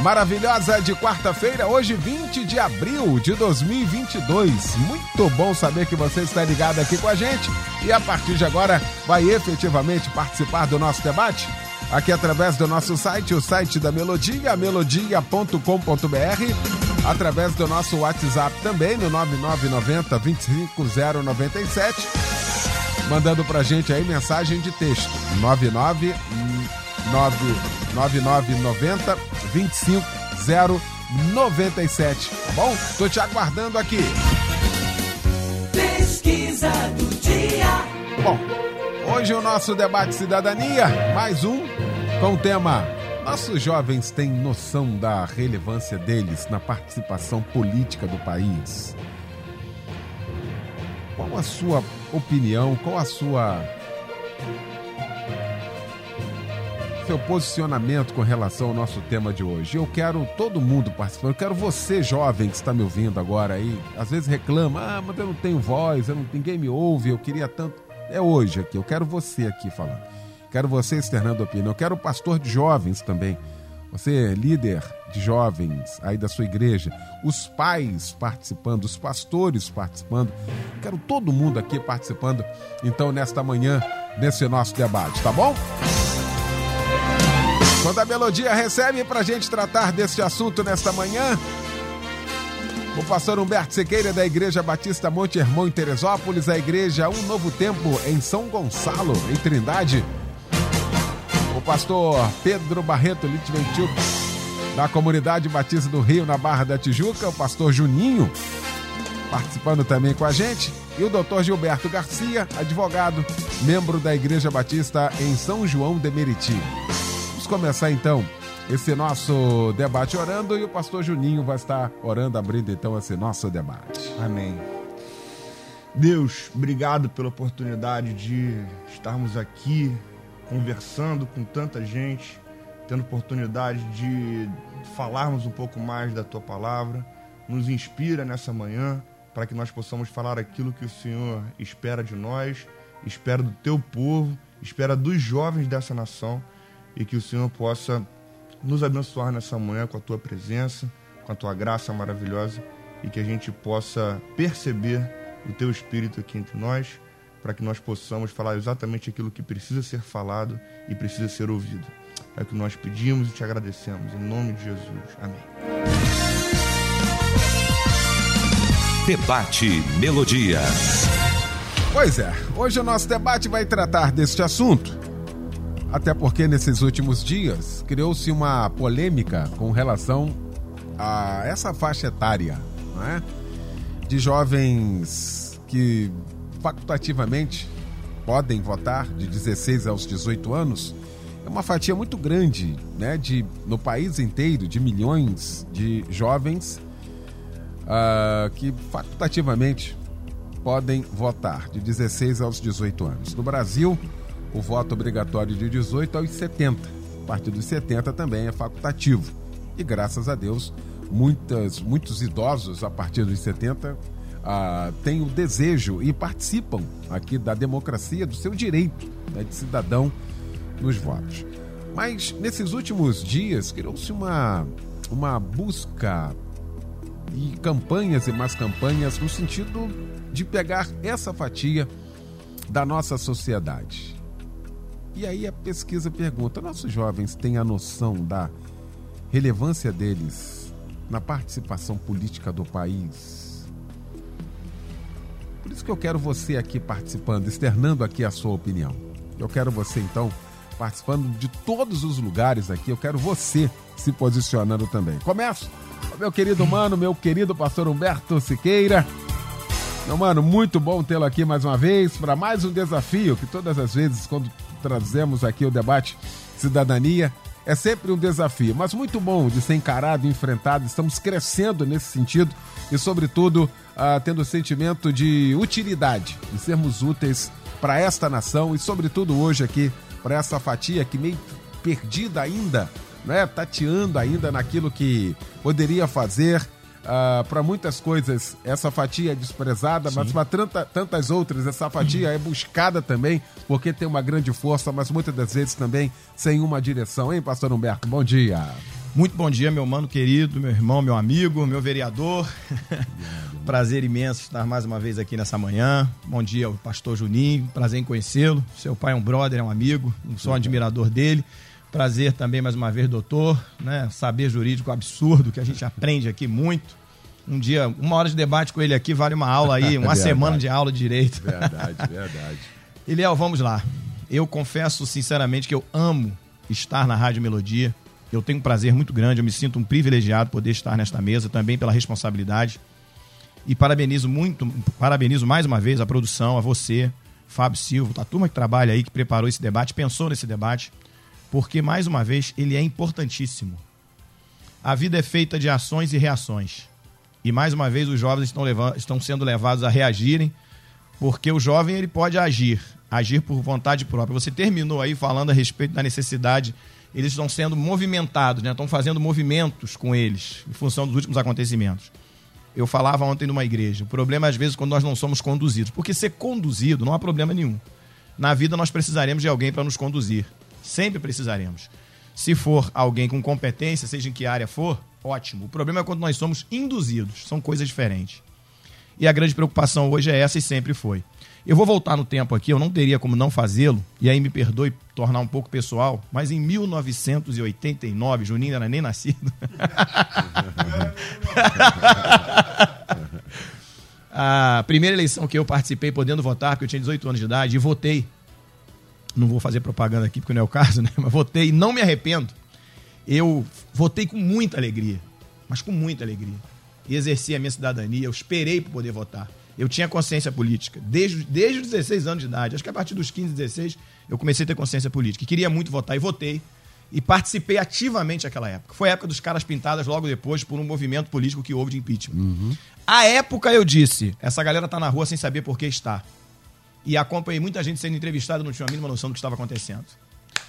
maravilhosa de quarta-feira, hoje 20 de abril de 2022. Muito bom saber que você está ligado aqui com a gente. E a partir de agora vai efetivamente participar do nosso debate? Aqui através do nosso site, o site da Melodia, melodia.com.br, através do nosso WhatsApp também no 9990 25097, mandando pra gente aí mensagem de texto 99 9990 25097, tá bom? Tô te aguardando aqui. Pesquisa do dia. Bom, hoje o nosso debate cidadania, mais um com o tema nossos jovens têm noção da relevância deles na participação política do país? Qual a sua opinião? Qual a sua seu posicionamento com relação ao nosso tema de hoje. Eu quero todo mundo participando, eu quero você, jovem, que está me ouvindo agora aí. Às vezes reclama, ah, mas eu não tenho voz, eu não, ninguém me ouve, eu queria tanto. É hoje aqui, eu quero você aqui falando. Quero você externando opinião. Eu quero o pastor de jovens também. Você, líder de jovens aí da sua igreja, os pais participando, os pastores participando. Quero todo mundo aqui participando, então, nesta manhã, nesse nosso debate, tá bom? Quando a melodia recebe para a gente tratar deste assunto nesta manhã, o pastor Humberto Sequeira da Igreja Batista Monte Hermão em Teresópolis, a Igreja Um Novo Tempo em São Gonçalo, em Trindade. O pastor Pedro Barreto Litvenchuk, da Comunidade Batista do Rio, na Barra da Tijuca, o pastor Juninho, participando também com a gente, e o doutor Gilberto Garcia, advogado, membro da Igreja Batista em São João de Meriti começar então esse nosso debate orando e o pastor Juninho vai estar orando, abrindo então esse nosso debate. Amém. Deus, obrigado pela oportunidade de estarmos aqui conversando com tanta gente, tendo oportunidade de falarmos um pouco mais da tua palavra. Nos inspira nessa manhã para que nós possamos falar aquilo que o Senhor espera de nós, espera do teu povo, espera dos jovens dessa nação e que o Senhor possa nos abençoar nessa manhã com a tua presença, com a tua graça maravilhosa e que a gente possa perceber o teu espírito aqui entre nós, para que nós possamos falar exatamente aquilo que precisa ser falado e precisa ser ouvido. É o que nós pedimos e te agradecemos em nome de Jesus. Amém. Debate Melodia. Pois é, hoje o nosso debate vai tratar deste assunto até porque nesses últimos dias criou-se uma polêmica com relação a essa faixa etária, é? De jovens que facultativamente podem votar de 16 aos 18 anos. É uma fatia muito grande, né, de no país inteiro de milhões de jovens uh, que facultativamente podem votar de 16 aos 18 anos. No Brasil, o voto obrigatório de 18 aos 70. A partir dos 70 também é facultativo. E graças a Deus, muitas, muitos idosos a partir dos 70 ah, têm o desejo e participam aqui da democracia, do seu direito né, de cidadão nos votos. Mas nesses últimos dias criou-se uma, uma busca e campanhas e mais campanhas no sentido de pegar essa fatia da nossa sociedade e aí a pesquisa pergunta: nossos jovens têm a noção da relevância deles na participação política do país? Por isso que eu quero você aqui participando, externando aqui a sua opinião. Eu quero você então participando de todos os lugares aqui. Eu quero você se posicionando também. Começo, meu querido mano, meu querido pastor Humberto Siqueira. Meu mano, muito bom tê-lo aqui mais uma vez para mais um desafio que todas as vezes, quando trazemos aqui o debate Cidadania, é sempre um desafio, mas muito bom de ser encarado enfrentado. Estamos crescendo nesse sentido e, sobretudo, ah, tendo o sentimento de utilidade, de sermos úteis para esta nação e, sobretudo, hoje aqui, para essa fatia que meio perdida ainda, né? tateando ainda naquilo que poderia fazer. Uh, para muitas coisas essa fatia é desprezada, Sim. mas para tanta, tantas outras essa fatia é buscada também, porque tem uma grande força, mas muitas das vezes também sem uma direção. Hein, pastor Humberto? Bom dia. Muito bom dia, meu mano querido, meu irmão, meu amigo, meu vereador. Prazer imenso estar mais uma vez aqui nessa manhã. Bom dia ao pastor Juninho, prazer em conhecê-lo. Seu pai é um brother, é um amigo, sou um admirador dele. Prazer também mais uma vez, doutor, né? Saber jurídico absurdo que a gente aprende aqui muito. Um dia, uma hora de debate com ele aqui vale uma aula aí, uma semana de aula de direito. Verdade, verdade. Eliel, vamos lá. Eu confesso sinceramente que eu amo estar na Rádio Melodia eu tenho um prazer muito grande, eu me sinto um privilegiado poder estar nesta mesa, também pela responsabilidade. E parabenizo muito, parabenizo mais uma vez a produção, a você, Fábio Silva, a turma que trabalha aí, que preparou esse debate, pensou nesse debate, porque, mais uma vez, ele é importantíssimo. A vida é feita de ações e reações. E, mais uma vez, os jovens estão, levando, estão sendo levados a reagirem, porque o jovem ele pode agir, agir por vontade própria. Você terminou aí falando a respeito da necessidade eles estão sendo movimentados, né? estão fazendo movimentos com eles, em função dos últimos acontecimentos. Eu falava ontem numa igreja, o problema é às vezes quando nós não somos conduzidos, porque ser conduzido não há problema nenhum. Na vida nós precisaremos de alguém para nos conduzir, sempre precisaremos. Se for alguém com competência, seja em que área for, ótimo. O problema é quando nós somos induzidos, são coisas diferentes. E a grande preocupação hoje é essa e sempre foi. Eu vou voltar no tempo aqui, eu não teria como não fazê-lo, e aí me perdoe tornar um pouco pessoal, mas em 1989, Juninho era nem nascido. a primeira eleição que eu participei podendo votar, porque eu tinha 18 anos de idade, e votei. Não vou fazer propaganda aqui porque não é o caso, né? Mas votei e não me arrependo. Eu votei com muita alegria, mas com muita alegria. E exerci a minha cidadania, eu esperei para poder votar eu tinha consciência política. Desde, desde os 16 anos de idade, acho que a partir dos 15, 16, eu comecei a ter consciência política. E queria muito votar e votei. E participei ativamente naquela época. Foi a época dos caras pintadas logo depois por um movimento político que houve de impeachment. Uhum. A época eu disse: essa galera tá na rua sem saber por que está. E acompanhei muita gente sendo entrevistada, não tinha a mínima noção do que estava acontecendo.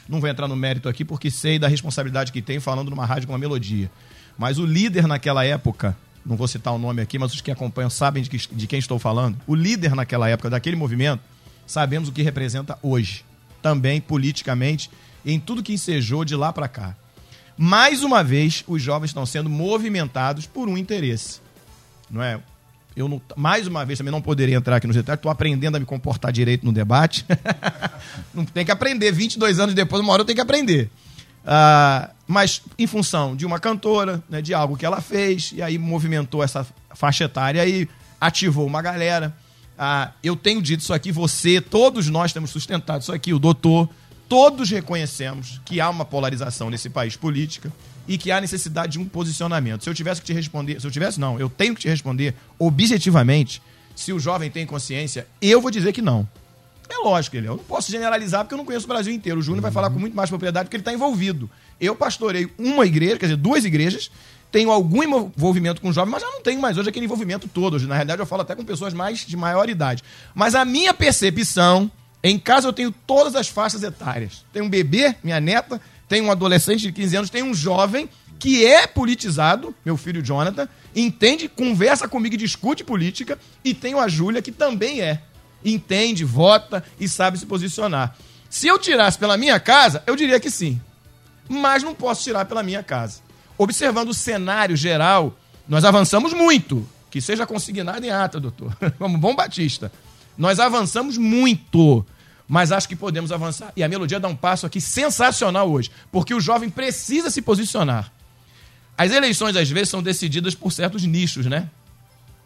Não vou entrar no mérito aqui porque sei da responsabilidade que tem falando numa rádio com uma melodia. Mas o líder naquela época não vou citar o nome aqui, mas os que acompanham sabem de, que, de quem estou falando. O líder naquela época daquele movimento, sabemos o que representa hoje, também politicamente, em tudo que ensejou de lá para cá. Mais uma vez, os jovens estão sendo movimentados por um interesse. Não é? Eu não, mais uma vez também não poderia entrar aqui nos detalhes, estou aprendendo a me comportar direito no debate. não tem que aprender, 22 anos depois, uma hora eu tenho que aprender. Uh, mas em função de uma cantora, né, de algo que ela fez, e aí movimentou essa faixa etária e ativou uma galera. Uh, eu tenho dito isso aqui, você, todos nós temos sustentado isso aqui, o doutor, todos reconhecemos que há uma polarização nesse país política e que há necessidade de um posicionamento. Se eu tivesse que te responder, se eu tivesse, não, eu tenho que te responder objetivamente, se o jovem tem consciência, eu vou dizer que não. É lógico, ele. Eu não posso generalizar porque eu não conheço o Brasil inteiro. O Júnior uhum. vai falar com muito mais propriedade porque ele está envolvido. Eu pastorei uma igreja, quer dizer, duas igrejas, tenho algum envolvimento com jovens, mas já não tenho mais hoje aquele envolvimento todo. Hoje, na realidade, eu falo até com pessoas mais de maior idade. Mas a minha percepção, em casa eu tenho todas as faixas etárias. Tenho um bebê, minha neta, tenho um adolescente de 15 anos, tenho um jovem que é politizado, meu filho Jonathan, entende, conversa comigo e discute política, e tenho a Júlia, que também é entende, vota e sabe se posicionar. Se eu tirasse pela minha casa, eu diria que sim. Mas não posso tirar pela minha casa. Observando o cenário geral, nós avançamos muito. Que seja consignado em ata, doutor. Como bom Batista. Nós avançamos muito. Mas acho que podemos avançar. E a melodia dá um passo aqui sensacional hoje. Porque o jovem precisa se posicionar. As eleições, às vezes, são decididas por certos nichos, né?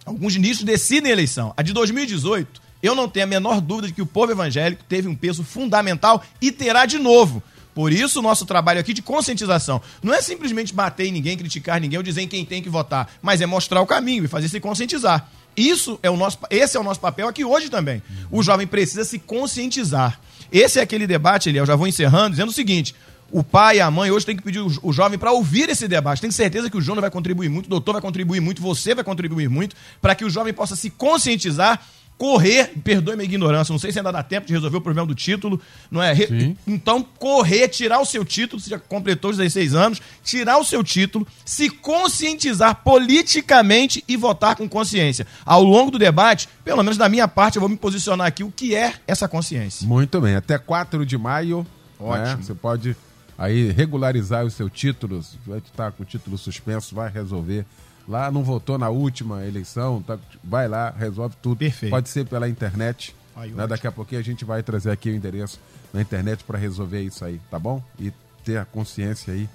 Alguns nichos decidem a eleição. A de 2018 eu não tenho a menor dúvida de que o povo evangélico teve um peso fundamental e terá de novo. Por isso, o nosso trabalho aqui de conscientização não é simplesmente bater em ninguém, criticar ninguém ou dizer em quem tem que votar, mas é mostrar o caminho e fazer se conscientizar. Isso é o nosso, esse é o nosso papel aqui hoje também. O jovem precisa se conscientizar. Esse é aquele debate, eu já vou encerrando, dizendo o seguinte: o pai e a mãe hoje tem que pedir o, jovem para ouvir esse debate. Tem certeza que o Júnior vai contribuir muito, o doutor vai contribuir muito, você vai contribuir muito, para que o jovem possa se conscientizar correr, perdoe minha ignorância, não sei se ainda dá tempo de resolver o problema do título, não é? Re- Então, correr, tirar o seu título, você já completou os 16 anos, tirar o seu título, se conscientizar politicamente e votar com consciência. Ao longo do debate, pelo menos da minha parte, eu vou me posicionar aqui o que é essa consciência. Muito bem, até 4 de maio. Ótimo. né, Você pode aí regularizar o seu título. Se vai estar com o título suspenso, vai resolver. Lá não votou na última eleição, tá- vai lá, resolve tudo. Perfeito. Pode ser pela internet. Aí, né. Daqui a pouquinho a gente vai trazer aqui o endereço na internet para resolver isso aí, tá bom? E ter a consciência aí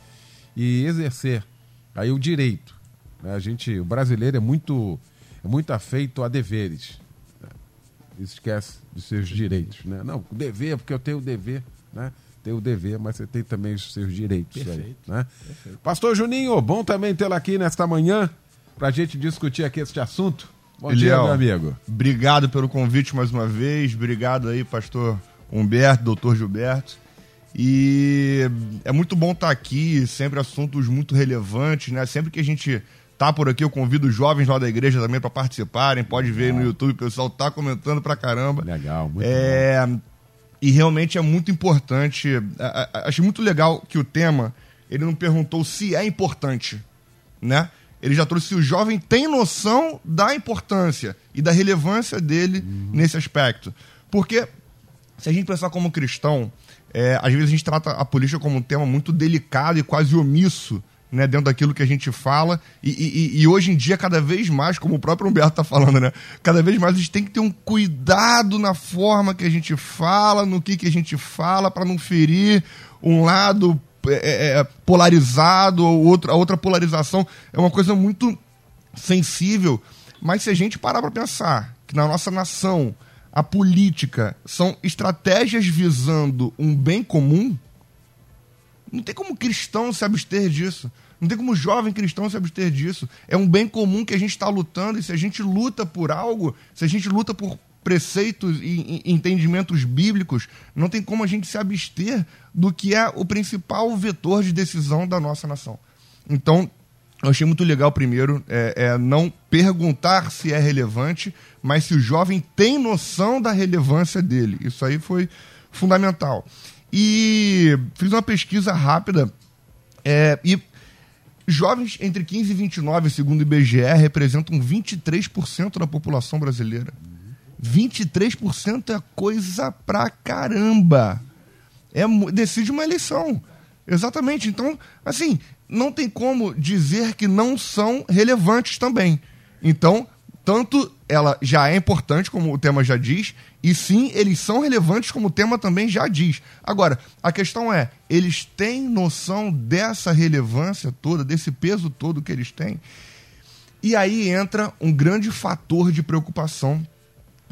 e exercer aí o direito. né? A gente, o brasileiro é muito, é muito afeito a deveres esquece dos seus direitos, né? Não, o dever, porque eu tenho o dever, né? Tem o dever, mas você tem também os seus direitos aí, Perfeito, né? Pastor Juninho, bom também tê-lo aqui nesta manhã pra gente discutir aqui este assunto. Bom dia, Eliel, meu amigo. Obrigado pelo convite mais uma vez. Obrigado aí, pastor Humberto, doutor Gilberto. E é muito bom estar aqui, sempre assuntos muito relevantes, né? Sempre que a gente tá por aqui, eu convido os jovens lá da igreja também para participarem. Pode ver aí no YouTube, o pessoal tá comentando pra caramba. Legal, muito É, e realmente é muito importante. a- a- Achei muito legal que o tema ele não perguntou se é importante, né? Ele já trouxe se o jovem tem noção da importância e da relevância dele nesse aspecto. Porque se a gente pensar como cristão, é, às vezes a gente trata a política como um tema muito delicado e quase omisso né, dentro daquilo que a gente fala. E, e- e hoje em dia, cada vez mais, como o próprio Humberto está falando, né? Cada vez mais a gente tem que ter um cuidado na forma que a gente fala, no que, que a gente fala, para não ferir um lado é, é, polarizado ou outra, a outra polarização. É uma coisa muito sensível. Mas se a gente parar para pensar que na nossa nação a política são estratégias visando um bem comum, não tem como cristão se abster disso. Não tem como jovem cristão se abster disso. É um bem comum que a gente está lutando, e se a gente luta por algo, se a gente luta por preceitos e entendimentos bíblicos, não tem como a gente se abster do que é o principal vetor de decisão da nossa nação. Então, eu achei muito legal, primeiro, é, é não perguntar se é relevante, mas se o jovem tem noção da relevância dele. Isso aí foi fundamental. E fiz uma pesquisa rápida é, e jovens entre 15 e 29, segundo o IBGE, representam 23% da população brasileira. 23% é coisa pra caramba. É, decide uma eleição. Exatamente. Então, assim, não tem como dizer que não são relevantes também. Então, tanto ela já é importante, como o tema já diz, e sim, eles são relevantes, como o tema também já diz. Agora, a questão é, eles têm noção dessa relevância toda, desse peso todo que eles têm? E aí entra um grande fator de preocupação,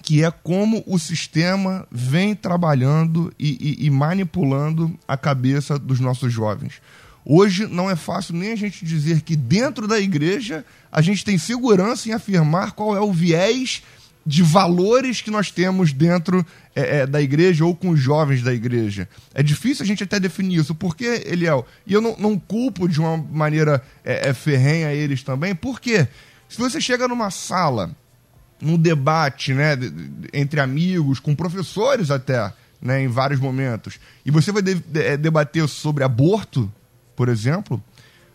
que é como o sistema vem trabalhando e, e- e manipulando a cabeça dos nossos jovens. Hoje não é fácil nem a gente dizer que dentro da igreja a gente tem segurança em afirmar qual é o viés de valores que nós temos dentro é, é, da igreja ou com os jovens da igreja. É difícil a gente até definir isso, porque, Eliel, e eu não, não culpo de uma maneira é, é, ferrenha eles também, porque se você chega numa sala num debate né, entre amigos, com professores até, né, em vários momentos, e você vai de- de- eh, debater sobre aborto, por exemplo,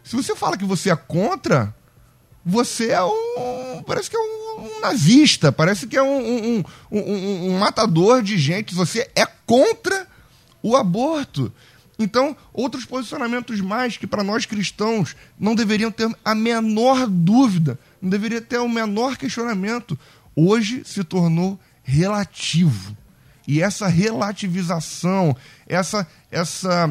se você fala que você é contra, você é um. Parece que é um, um nazista, parece que é um, um, um- matador de gente. Você é contra o aborto. Então, outros posicionamentos mais que para nós cristãos não deveriam ter a menor dúvida, não deveria ter o menor questionamento, hoje se tornou relativo. E essa relativização, essa essa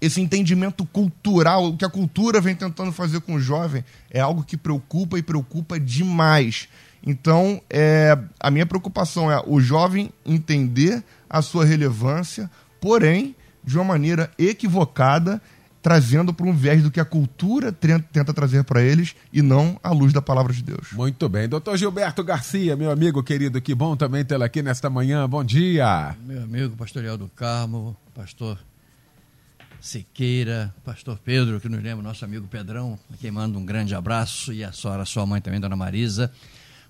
esse entendimento cultural, o que a cultura vem tentando fazer com o jovem, é algo que preocupa e preocupa demais. Então, é, a minha preocupação é o jovem entender a sua relevância, porém, de uma maneira equivocada, trazendo para um viés do que a cultura tenta trazer para eles e não a luz da palavra de Deus. Muito bem. Doutor Gilberto Garcia, meu amigo querido, que bom também tê-lo aqui nesta manhã. Bom dia. Meu amigo, pastor do Carmo, pastor Siqueira, pastor Pedro, que nos lembra, nosso amigo Pedrão, a quem manda um grande abraço, e a senhora, sua mãe também, dona Marisa.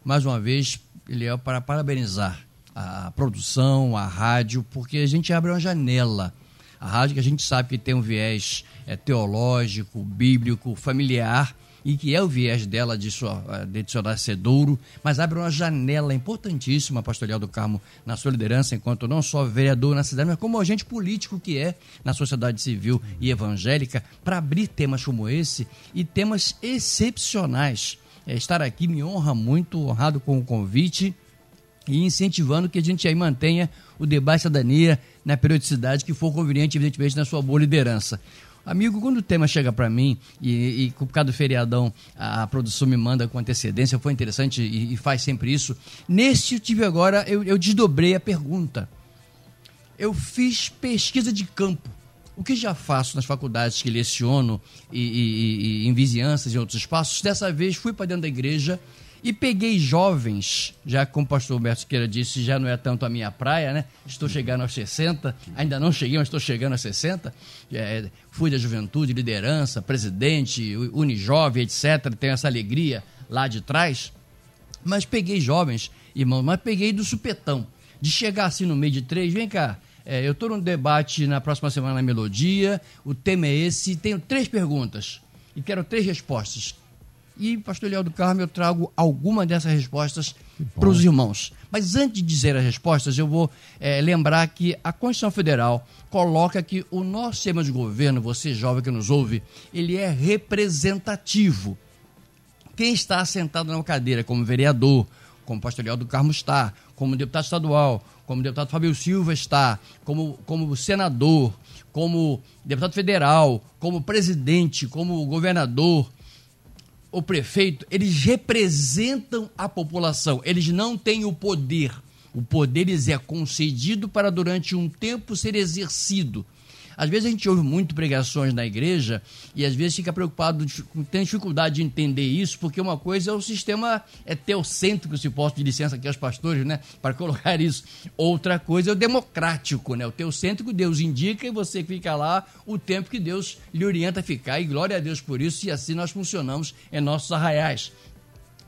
Mais uma vez, ele é para parabenizar a produção, a rádio, porque a gente abre uma janela. A rádio que a gente sabe que tem um viés é, teológico, bíblico, familiar, e que é o viés dela de, sua, eh, de seu nascedouro, mas abre uma janela importantíssima, Pastor do Carmo, na sua liderança, enquanto não só vereador na cidade, mas como agente político que é na sociedade civil e evangélica, para abrir temas como esse e temas excepcionais. É, estar aqui me honra muito, honrado com o convite e incentivando que a gente aí mantenha o debate cidadania na periodicidade que for conveniente, evidentemente, na sua boa liderança. Amigo, quando o tema chega para mim e, e por causa do feriadão a, produção me manda com antecedência, foi interessante e, e faz sempre isso. Neste eu tive agora, eu, eu desdobrei a pergunta. Eu fiz pesquisa de campo. O que já faço nas faculdades que leciono e, e, e em vizinhanças e outros espaços, dessa vez fui para dentro da igreja e peguei jovens, já como o pastor Humberto Siqueira disse, já não é tanto a minha praia, né? Estou chegando aos 60, ainda não cheguei, mas estou chegando aos 60. É, fui da juventude, liderança, presidente, Unijovem, etc. Tenho essa alegria lá de trás. Mas peguei jovens, irmão, mas peguei do supetão. De chegar assim no meio de três, vem cá, é, eu estou num debate na próxima semana na Melodia, o tema é esse, tenho três perguntas e quero três respostas e, pastor Leal do Carmo, eu trago alguma dessas respostas para os irmãos. Mas antes de dizer as respostas, eu vou é, lembrar que a Constituição Federal coloca que o nosso sistema de governo, você jovem que nos ouve, ele é representativo. Quem está sentado na cadeira como vereador, como o pastor Leal do Carmo está, como deputado estadual, como deputado Fabio Silva está, como, como senador, como deputado federal, como presidente, como governador, o prefeito, eles representam a população, eles não têm o poder. O poder lhes é concedido para durante um tempo ser exercido. Às vezes a gente ouve muito pregações na igreja e às vezes fica preocupado, tem dificuldade de entender isso, porque uma coisa é o sistema é teocêntrico, se posso de licença aqui aos pastores, né, para colocar isso. Outra coisa é o democrático, né? O teocêntrico Deus indica e você fica lá o tempo que Deus lhe orienta a ficar. E glória a Deus por isso, e assim nós funcionamos em nossos arraiais.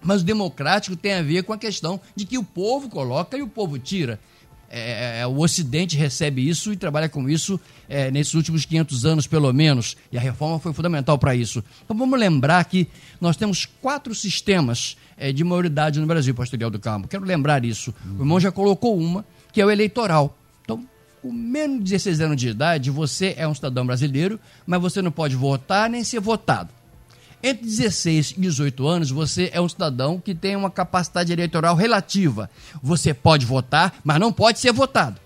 Mas o democrático tem a ver com a questão de que o povo coloca e o povo tira. É, é, o Ocidente recebe isso e trabalha com isso é, nesses últimos 500 anos, pelo menos. E a reforma foi fundamental para isso. Então vamos lembrar que nós temos quatro sistemas é, de maioridade no Brasil, pastor do Carmo. Quero lembrar isso. O irmão já colocou uma, que é o eleitoral. Então, com menos de 16 anos de idade, você é um cidadão brasileiro, mas você não pode votar nem ser votado. Entre 16 e 18 anos, você é um cidadão que tem uma capacidade eleitoral relativa. Você pode votar, mas não pode ser votado.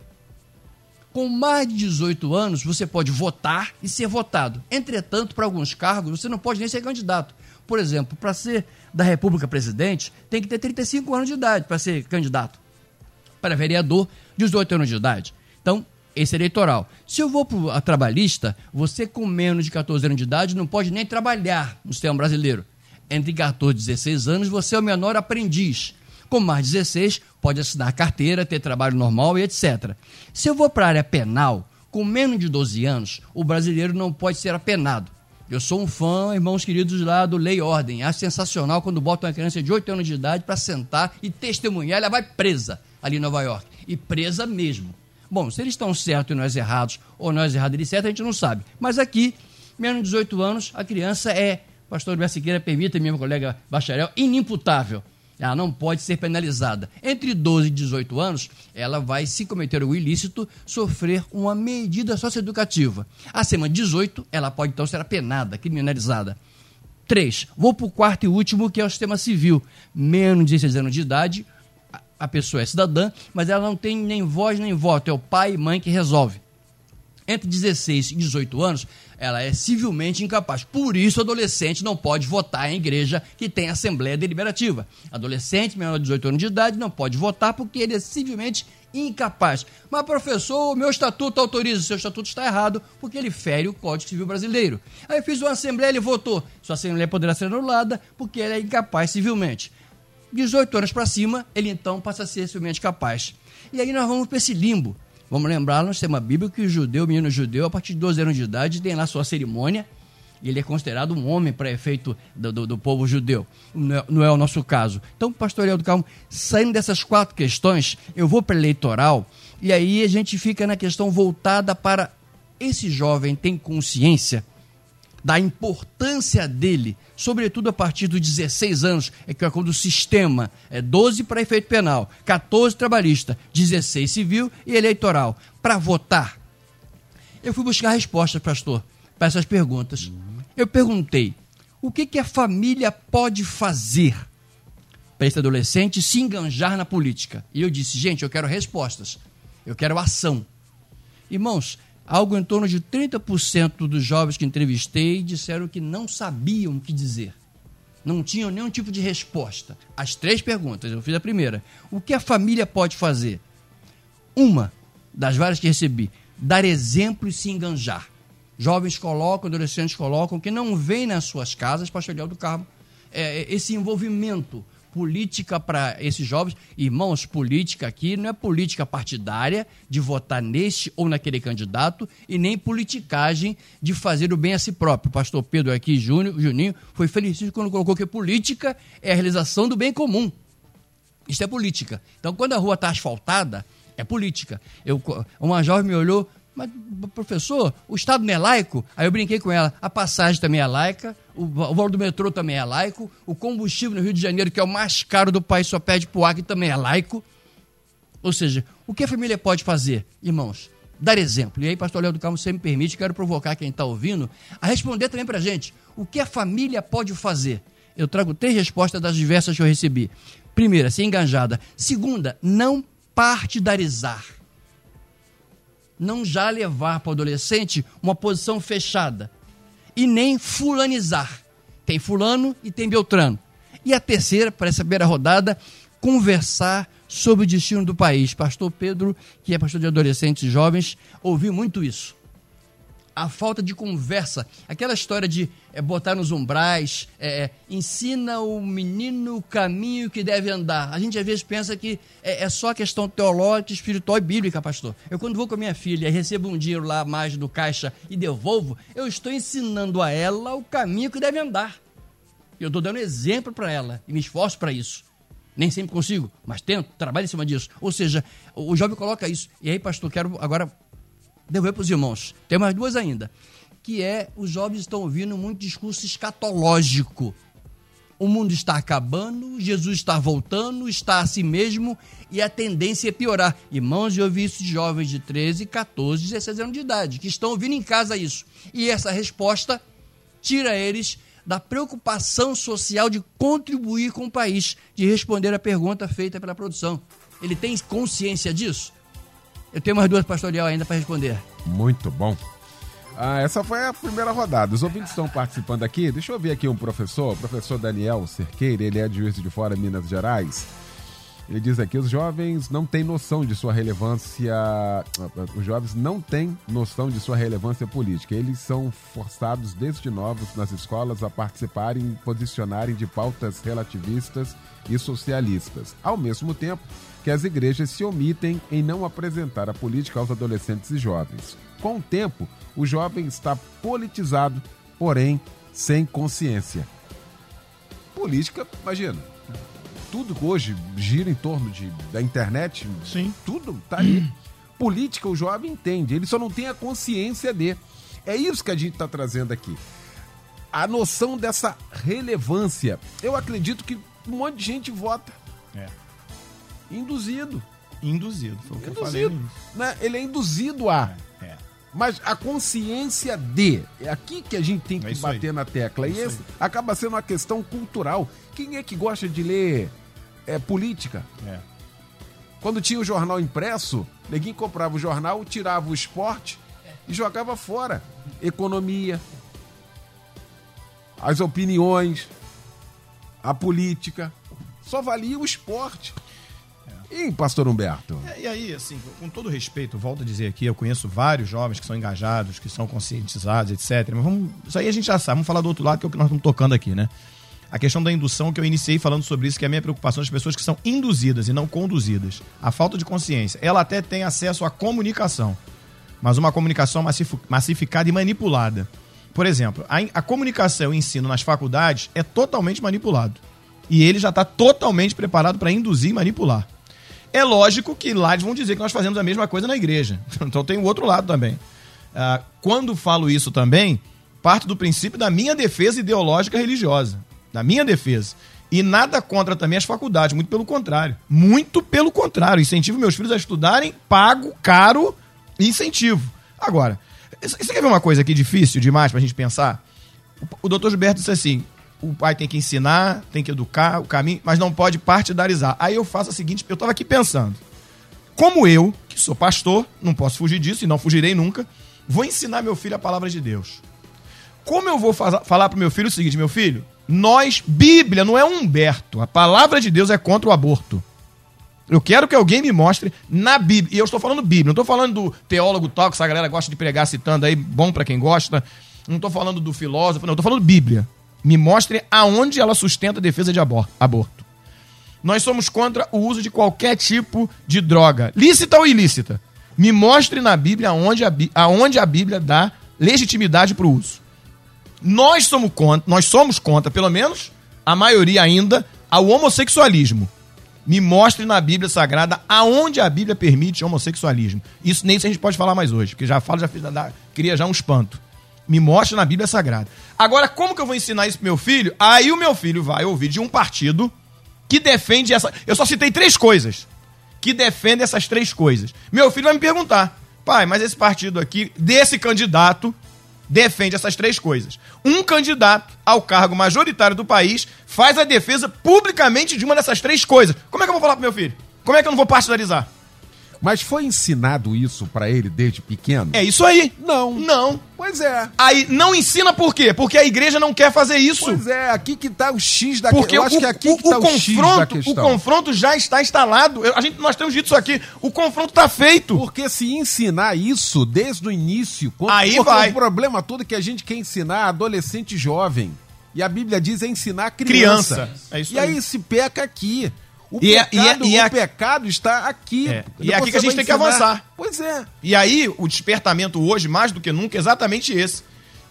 Com mais de 18 anos, você pode votar e ser votado. Entretanto, para alguns cargos, você não pode nem ser candidato. Por exemplo, para ser da República presidente, tem que ter 35 anos de idade para ser candidato. Para vereador, 18 anos de idade. Então, esse eleitoral. Se eu vou para a trabalhista, você com menos de 14 anos de idade não pode nem trabalhar no sistema brasileiro. Entre 14 e 16 anos, você é o menor aprendiz. Com mais de 16, pode assinar carteira, ter trabalho normal e etc. Se eu vou para a área penal, com menos de 12 anos, o brasileiro não pode ser apenado. Eu sou um fã, irmãos queridos lá do Lei e Ordem. Acho sensacional quando botam uma criança de 8 anos de idade para sentar e testemunhar. Ela vai presa ali em Nova York. E presa mesmo. Bom, se eles estão certos e nós errados, ou nós errados e eles certos, a gente não sabe. Mas aqui, menos de 18 anos, a criança é, pastor Alberto Siqueira, permita, meu colega bacharel, inimputável. Ela não pode ser penalizada. Entre 12 e 18 anos, ela vai, se cometer o ilícito, sofrer uma medida socioeducativa. Acima de 18, ela pode então ser apenada, criminalizada. 3. Vou para o quarto e último, que é o sistema civil. Menos de 16 anos de idade, a pessoa é cidadã, mas ela não tem nem voz nem voto, é o pai e mãe que resolve. Entre 16 e 18 anos, ela é civilmente incapaz. Por isso, adolescente não pode votar em igreja que tem assembleia deliberativa. Adolescente menor de 18 anos de idade não pode votar porque ele é civilmente incapaz. Mas, professor, o meu estatuto autoriza. O seu estatuto está errado porque ele fere o Código Civil Brasileiro. Aí eu fiz uma assembleia, ele votou. Sua assembleia poderá ser anulada porque ele é incapaz civilmente. 18 anos para cima, ele então passa a ser civilmente capaz. E aí nós vamos para esse limbo. Vamos lembrar, temos uma Bíblia que o judeu, o menino judeu, a partir de 12 anos de idade, tem lá sua cerimônia, e ele é considerado um homem para efeito do, do, do, povo judeu. Não é, não é, o nosso caso. Então, pastor do Carmo, saindo dessas quatro questões, eu vou para eleitoral, e aí a gente fica na questão voltada para esse jovem tem consciência da importância dele, sobretudo a partir dos 16 anos, é que é quando o sistema é 12 para efeito penal, 14 trabalhista, 16 civil e eleitoral, para votar. Eu fui buscar respostas, pastor, para essas perguntas. Eu perguntei: o que, que a família pode fazer para esse adolescente se enganjar na política? E eu disse: gente, eu quero respostas, eu quero ação. Irmãos, algo em torno de 30% dos jovens que entrevistei disseram que não sabiam o que dizer. Não tinham nenhum tipo de resposta. As três perguntas, eu fiz a primeira. O que a família pode fazer? Uma das várias que recebi, dar exemplo e se enganjar. Jovens colocam, adolescentes colocam, que não vêm nas suas casas, pastor Eliel do Carmo, é, esse envolvimento política para esses jovens. Irmãos, política aqui não é política partidária de votar neste ou naquele candidato e nem politicagem de fazer o bem a si próprio. O pastor Pedro aqui, Júnior, Juninho, foi feliz quando colocou que política é a realização do bem comum. Isso é política. Então, quando a rua está asfaltada, é política. Eu, uma jovem me olhou, mas, professor, o Estado não é laico? Aí eu brinquei com ela. A passagem também é laica, o valor do metrô também é laico, o combustível no Rio de Janeiro, que é o mais caro do país, só pede pro Acre, também é laico. Ou seja, o que a família pode fazer, irmãos? Dar exemplo. E aí, pastor Léo do Carmo, se me permite, quero provocar quem está ouvindo a responder também para gente. O que a família pode fazer? Eu trago três respostas das diversas que eu recebi. Primeira, ser engajada. Segunda, não partidarizar não já levar para o adolescente uma posição fechada e nem fulanizar. Tem fulano e tem Beltrano. E a terceira, para essa primeira rodada, conversar sobre o destino do país. Pastor Pedro, que é pastor de adolescentes e jovens, ouviu muito isso a falta de conversa, aquela história de é, botar nos umbrais, é, ensina o menino o caminho que deve andar. A gente às vezes pensa que é, é, só questão teológica, espiritual e bíblica, pastor. Eu quando vou com a minha filha e recebo um dinheiro lá mais do caixa e devolvo, eu estou ensinando a ela o caminho que deve andar. Eu estou dando exemplo para ela e me esforço para isso. Nem sempre consigo, mas tento, trabalho em cima disso. Ou seja, o jovem coloca isso. E aí, pastor, quero agora devolver para os irmãos. Tem mais duas ainda. Que é, os jovens estão ouvindo muito discurso escatológico. O mundo está acabando, Jesus está voltando, está a si mesmo e a tendência é piorar. Irmãos, eu ouvi isso de jovens de 13, 14, 16 anos de idade, que estão ouvindo em casa isso. E essa resposta tira eles da preocupação social de contribuir com o país, de responder a pergunta feita pela produção. Ele tem consciência disso? Eu tenho mais duas pastorial ainda para responder. Muito bom. Ah, essa foi a primeira rodada. Os ouvintes estão participando aqui. Deixa eu ver aqui um professor, o professor Daniel Cerqueira, ele é de Juiz de Fora, Minas Gerais. Ele diz aqui: os jovens não têm noção de sua relevância. Os jovens não têm noção de sua relevância política. Eles são forçados desde novos nas escolas a participarem e posicionarem de pautas relativistas e socialistas. Ao mesmo tempo, que as igrejas se omitem em não apresentar a política aos adolescentes e jovens. Com o tempo, o jovem está politizado, porém sem consciência. Política, imagina, tudo hoje gira em torno de, da internet. Sim. Tudo tá aí. Política o jovem entende, ele só não tem a consciência de. É isso que a gente está trazendo aqui. A noção dessa relevância. Eu acredito que um monte de gente vota. É. Induzido. Induzido, foi o que induzido. eu falei. Né? Ele é induzido a. É. Mas a consciência de. É aqui que a gente tem que É bater aí. na tecla. É e esse aí. acaba sendo uma questão cultural. Quem é que gosta de ler é, política? É. Quando tinha o jornal impresso, ninguém comprava o jornal, tirava o esporte e jogava fora. Economia, as opiniões, a política. Só valia o esporte. E, pastor Humberto? É, E aí, assim, com todo respeito, volto a dizer aqui, eu conheço vários jovens que são engajados, que são conscientizados, etc. Mas vamos, isso aí a gente já sabe, vamos falar do outro lado, que é o que nós estamos tocando aqui, né? A questão da indução que eu iniciei falando sobre isso, que é a minha preocupação das pessoas que são induzidas e não conduzidas. A falta de consciência. Ela até tem acesso à comunicação, mas uma comunicação massif- massificada e manipulada. Por exemplo, a, a comunicação e ensino nas faculdades é totalmente manipulado. E ele já está totalmente preparado para induzir e manipular. É lógico que lá eles vão dizer que nós fazemos a mesma coisa na igreja. Então tem o outro lado também. Ah, quando falo isso também, parte do princípio da minha defesa ideológica religiosa. Da minha defesa. E nada contra também as faculdades, muito pelo contrário. Muito pelo contrário. Incentivo meus filhos a estudarem, pago, caro incentivo. Agora, você quer ver uma coisa aqui difícil demais pra gente pensar? O, o doutor Gilberto disse assim: o pai tem que ensinar, tem que educar o caminho, mas não pode partidarizar. Aí eu faço a seguinte: eu tava aqui pensando. Como eu, que sou pastor, não posso fugir disso e não fugirei nunca, vou ensinar meu filho a palavra de Deus. Como eu vou fa- falar pro meu filho o seguinte, meu filho, nós, Bíblia, não é um Humberto. A palavra de Deus é contra o aborto. Eu quero que alguém me mostre na Bíblia. E eu estou falando Bíblia, não estou falando do teólogo tal, que essa galera gosta de pregar citando aí, bom para quem gosta. Não estou falando do filósofo, não, estou falando Bíblia. Me mostre aonde ela sustenta a defesa de abor- aborto. Nós somos contra o uso de qualquer tipo de droga, lícita ou ilícita. Me mostre na Bíblia aonde a, aonde a Bíblia dá legitimidade para o uso. Nós somos contra, nós somos contra, pelo menos a maioria ainda, ao homossexualismo. Me mostre na Bíblia Sagrada aonde a Bíblia permite homossexualismo. Isso nem isso a gente pode falar mais hoje, porque já falo, já fiz, já cria já um espanto. Me mostre na Bíblia Sagrada. Agora, como que eu vou ensinar isso pro meu filho? Aí o meu filho vai ouvir de um partido que defende essa. Eu só citei três coisas que defendem essas três coisas. Meu filho vai me perguntar, pai, mas esse partido aqui, desse candidato, defende essas três coisas. Um candidato ao cargo majoritário do país faz a defesa publicamente de uma dessas três coisas. Como é que eu vou falar pro meu filho? Como é que eu não vou partidarizar? Mas foi ensinado isso pra ele desde pequeno? É isso aí. Não. Não. Pois é. Aí não ensina por quê? Porque a igreja não quer fazer isso. Pois é, aqui que tá o X da Porque Eu o, acho que aqui o- que tá o o, X da confronto, o questão. confronto já está instalado. Eu- a gente, nós temos dito isso aqui. O confronto está feito. Porque se ensinar isso desde o início, quando- Aí vai. o problema todo é que a gente quer ensinar adolescente jovem. E a Bíblia diz é ensinar criança. Criança. É isso e aí. aí. se peca aqui. O, E é- pecado, e é- e é- o pecado está aqui. É. E é aqui que a gente tem que avançar. Pois é. E aí, o despertamento hoje, mais do que nunca, é exatamente esse.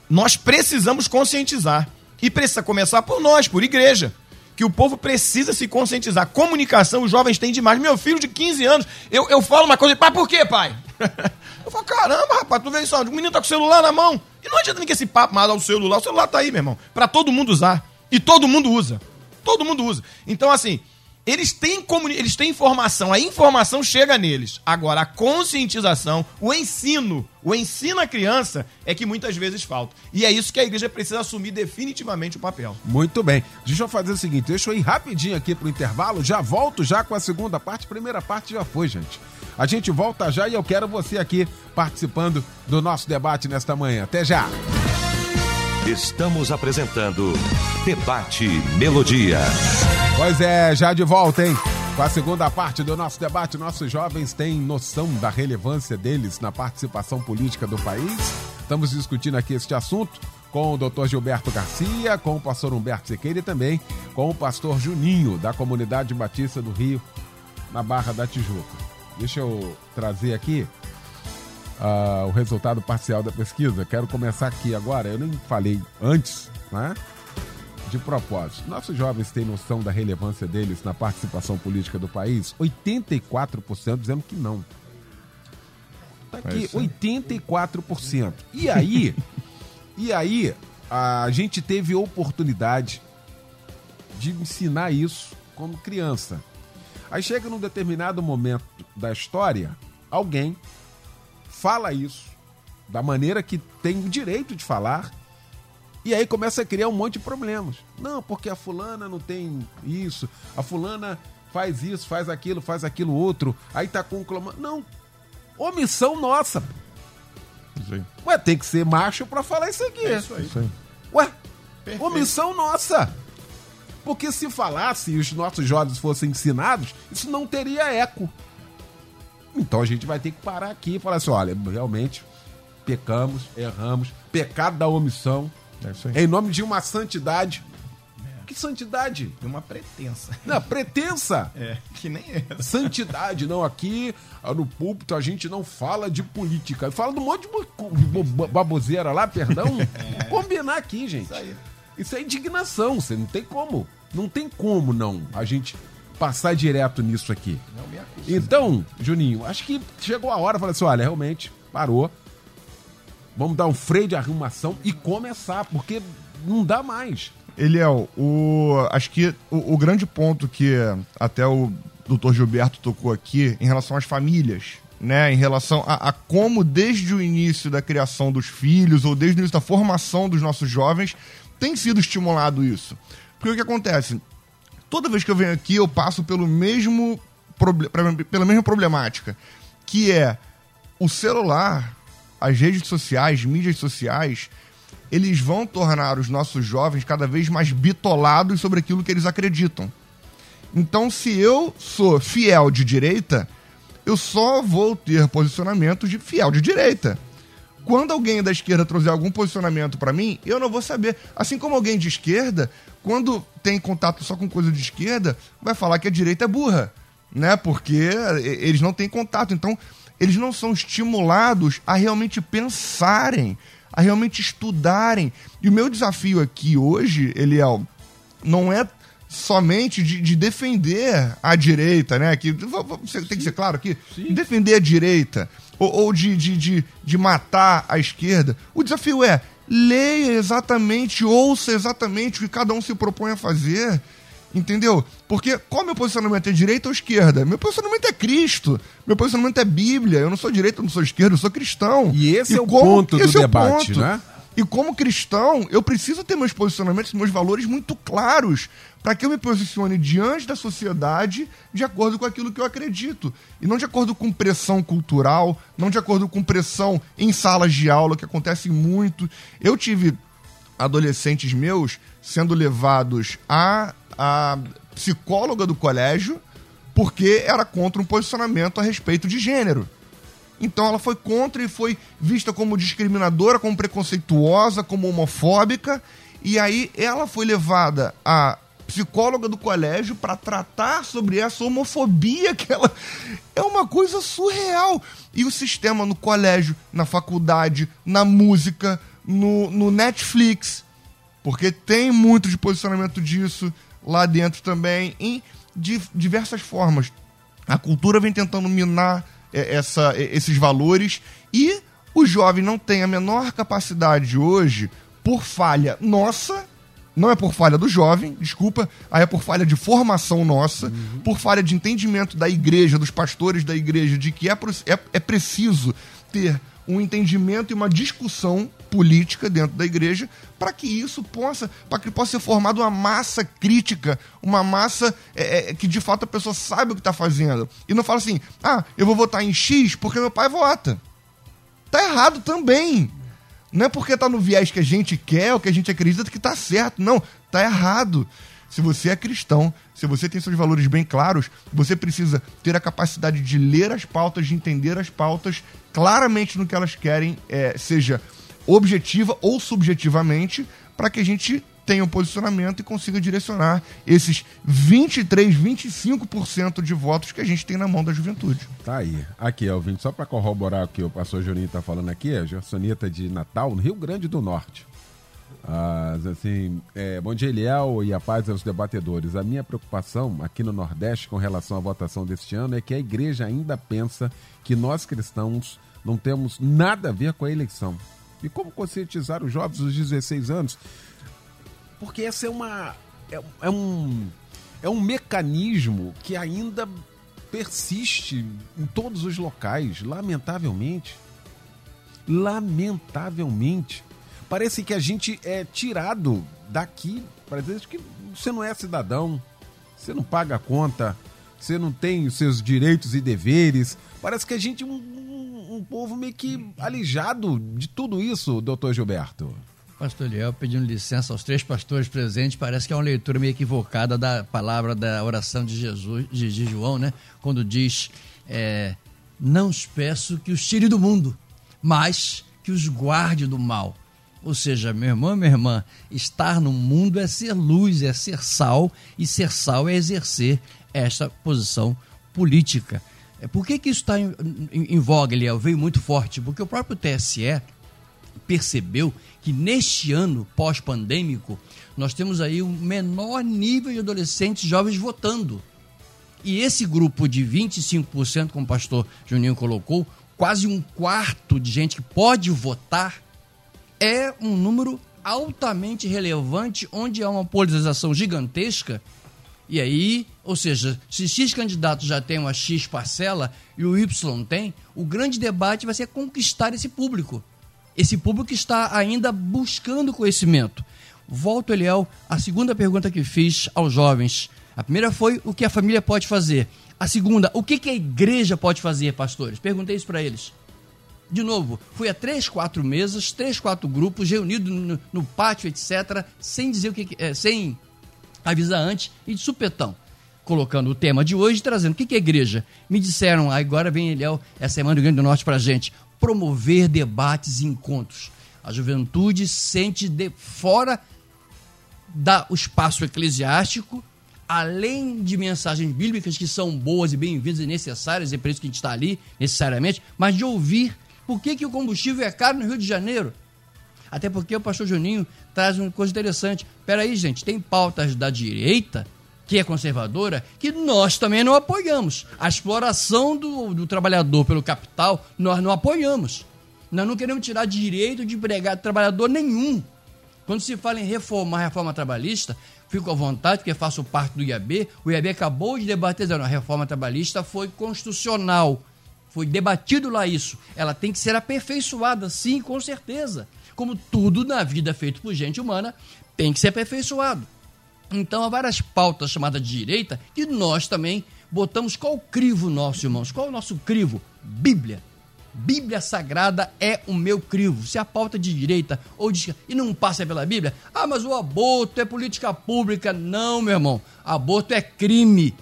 Nós precisamos conscientizar. E precisa começar por nós, por igreja. Que o povo precisa se conscientizar. Comunicação, os jovens têm demais. Meu filho de 15 anos, eu, eu falo uma coisa, pai, por quê, pai? eu falo, caramba, rapaz, tu vê isso, o menino tá com o celular na mão. E não adianta nem que esse papo, ah, o celular, o celular tá aí, meu irmão. Pra todo mundo usar. E todo mundo usa. Todo mundo usa. Então, assim, eles têm, comuni- eles têm informação, a informação chega neles. Agora, a conscientização, o ensino, o ensino à criança é que muitas vezes falta. E é isso que a igreja precisa assumir definitivamente o papel. Muito bem. Deixa eu fazer o seguinte, deixa eu ir rapidinho aqui pro intervalo, já volto já com a segunda parte. Primeira parte já foi, gente. A gente volta já e eu quero você aqui participando do nosso debate nesta manhã. Até já. Estamos apresentando Debate Melodia. Pois é, já de volta, hein? Com a segunda parte do nosso debate, nossos jovens têm noção da relevância deles na participação política do país. Estamos discutindo aqui este assunto com o Dr. Gilberto Garcia, com o pastor Humberto Sequeira e também com o pastor Juninho, da comunidade Batista do Rio, na Barra da Tijuca. Deixa eu trazer aqui ah, o resultado parcial da pesquisa. Quero começar aqui agora. Eu nem falei antes, né? De propósito, nossos jovens têm noção da relevância deles na participação política do país? 84% dizendo que não. Tá aqui, 84%. E aí, e aí, a gente teve oportunidade de ensinar isso como criança. Aí chega num determinado momento da história, alguém fala isso da maneira que tem o direito de falar e aí começa a criar um monte de problemas. Não, porque a fulana não tem isso, a fulana faz isso, faz aquilo, faz aquilo outro, aí tá conclamando. Não, omissão nossa. Ué, tem que ser macho pra falar isso aqui. É isso aí. Ué, Perfeito. omissão nossa. Porque se falasse e os nossos jovens fossem ensinados, isso não teria eco. Então a gente vai ter que parar aqui e falar assim: olha, realmente pecamos, erramos, pecado da omissão, É em nome de uma santidade Que santidade? De uma pretensa. Não, pretensa. É, que nem essa. Santidade, não. Aqui no púlpito a gente não fala de política. Fala de um monte de bo- bo- bo- baboseira lá, perdão. Vamos combinar aqui, gente. Isso aí. Isso é indignação, você não tem como. Não tem como não a gente passar direto nisso aqui. Não me acusa. Então, Juninho, acho que chegou a hora, falei assim, olha, realmente, parou. Vamos dar um freio de arrumação e começar, porque não dá mais. Eliel, o, acho que o, o grande ponto que até o doutor Gilberto tocou aqui em relação às famílias, né? Em relação a, a como desde o início da criação dos filhos ou desde o início da formação dos nossos jovens tem sido estimulado isso. Porque o que acontece? Toda vez que eu venho aqui eu passo pelo mesmo pela mesma problemática, que é o celular, as redes sociais, mídias sociais, eles vão tornar os nossos jovens cada vez mais bitolados sobre aquilo que eles acreditam. Então, se eu sou fiel de direita, eu só vou ter posicionamento de fiel de direita. Quando alguém da esquerda trouxer algum posicionamento pra mim, eu não vou saber. Assim como alguém de esquerda, quando tem contato só com coisa de esquerda, vai falar que a direita é burra, né? Porque e- eles não têm contato. Então, eles não são estimulados a realmente pensarem, a realmente estudarem. E o meu desafio aqui hoje, Eliel, não é somente de, de defender a direita, né? Que tem que ser claro aqui, defender a direita ou, ou de, de, de, de matar a esquerda. O desafio é leia exatamente, ouça exatamente o que cada um se propõe a fazer. Entendeu? Porque qual meu posicionamento é direita ou esquerda? Meu posicionamento é Cristo. Meu posicionamento é Bíblia. Eu não sou direita, eu não sou esquerda, eu sou cristão. E esse é o ponto do esse é o debate, ponto. né? E como cristão, eu preciso ter meus posicionamentos, meus valores muito claros para que eu me posicione diante da sociedade de acordo com aquilo que eu acredito. E não de acordo com pressão cultural, não de acordo com pressão em salas de aula, que acontece muito. Eu tive adolescentes meus sendo levados a psicóloga do colégio porque era contra um posicionamento a respeito de gênero. Então ela foi contra e foi vista como discriminadora, como preconceituosa, como homofóbica. E aí ela foi levada a psicóloga do colégio para tratar sobre essa homofobia que ela é uma coisa surreal. E o sistema no colégio, na faculdade, na música, no, no Netflix, porque tem muito de posicionamento disso lá dentro também, em di- diversas formas. A cultura vem tentando minar essa, é, esses valores. E o jovem não tem a menor capacidade hoje, por falha nossa, não é por falha do jovem, desculpa, aí é por falha de formação nossa, por falha de entendimento da igreja, dos pastores da igreja, de que é, é, é preciso ter um entendimento e uma discussão política dentro da igreja para que isso possa, para que possa ser formada uma massa crítica, uma massa é, é, que de fato a pessoa sabe o que está fazendo. E não fala assim, ah, eu vou votar em X porque meu pai vota. Tá errado também. Não é porque tá no viés que a gente quer ou que a gente acredita que tá certo. Não, tá errado. Se você é cristão, se você tem seus valores bem claros, você precisa ter a capacidade de ler as pautas, de entender as pautas claramente no que elas querem, é, seja objetiva ou subjetivamente, para que a gente tenha um posicionamento e consiga direcionar esses 23, 25% de votos que a gente tem na mão da juventude. Tá aí. Aqui, Elvin, só para corroborar o que o pastor Juninho tá falando aqui, a Gersonita de Natal, no Rio Grande do Norte. Assim, é, bom dia, Eliel, e a paz aos debatedores. A minha preocupação aqui no Nordeste com relação à votação deste ano é que a igreja ainda pensa que nós cristãos não temos nada a ver com a eleição. E como conscientizar os jovens dos 16 anos? Porque essa é uma. É, é um. É um mecanismo que ainda persiste em todos os locais, lamentavelmente. Lamentavelmente. Parece que a gente é tirado daqui. Parece que você não é cidadão, você não paga a conta, você não tem os seus direitos e deveres. Parece que a gente é um, um- um povo meio que alijado de tudo isso, doutor Gilberto. Pastor Eliel pedindo licença aos três pastores presentes, parece que é uma leitura meio equivocada da palavra da oração de Jesus, de, de João, né? Quando diz: é, Não os peço que os tire do mundo, mas que os guarde do mal. Ou seja, meu irmão, minha irmã, estar no mundo é ser luz, é ser sal, e ser sal é exercer esta posição política. É, por que, que isso está em, em, em voga, Eliel? Veio muito forte. Porque o próprio TSE percebeu que neste ano pós-pandêmico nós temos aí o menor nível de adolescentes jovens votando. E esse grupo de 25%, como o pastor Juninho colocou, quase um quarto de gente que pode votar, é um número altamente relevante, onde há uma polarização gigantesca. E aí, ou seja, se X candidato já tem uma X parcela e o Y tem, o grande debate vai ser conquistar esse público. Esse público está ainda buscando conhecimento. Volto, Eliel, à segunda pergunta que fiz aos jovens. A primeira foi o que a família pode fazer. A segunda, o que, que a igreja pode fazer, pastores? Perguntei isso para eles. De novo, fui a três, quatro mesas, três, quatro grupos, reunidos no, no, pátio, etc., sem dizer o que. É, sem avisar antes e de supetão. Colocando o tema de hoje, trazendo o que, que é igreja. Me disseram, agora vem Eliel, essa semana do Rio Grande do Norte pra gente. Promover debates e encontros. A juventude sente de fora da o espaço eclesiástico, além de mensagens bíblicas que são boas e bem-vindas e necessárias, é por isso que a gente está ali, necessariamente, mas de ouvir por que, que o combustível é caro no Rio de Janeiro? Até porque o pastor Juninho traz uma coisa interessante. Peraí, gente, tem pautas da direita, que é conservadora, que nós também não apoiamos. A exploração do, do trabalhador pelo capital, nós não apoiamos. Nós não queremos tirar direito de empregar trabalhador nenhum. Quando se fala em reformar a reforma trabalhista, fico à vontade, porque faço parte do IAB. O IAB acabou de debater, dizendo, a reforma trabalhista foi constitucional. Foi debatido lá isso. Ela tem que ser aperfeiçoada, sim, com certeza. Como tudo na vida feito por gente humana, tem que ser aperfeiçoado. Então há várias pautas chamadas de direita que nós também botamos qual o crivo nosso, irmãos? Qual o nosso crivo? Bíblia. Bíblia Sagrada é o meu crivo. Se a pauta de direita ou de e não passa pela Bíblia, ah, mas o aborto é política pública. Não, meu irmão. Aborto é crime.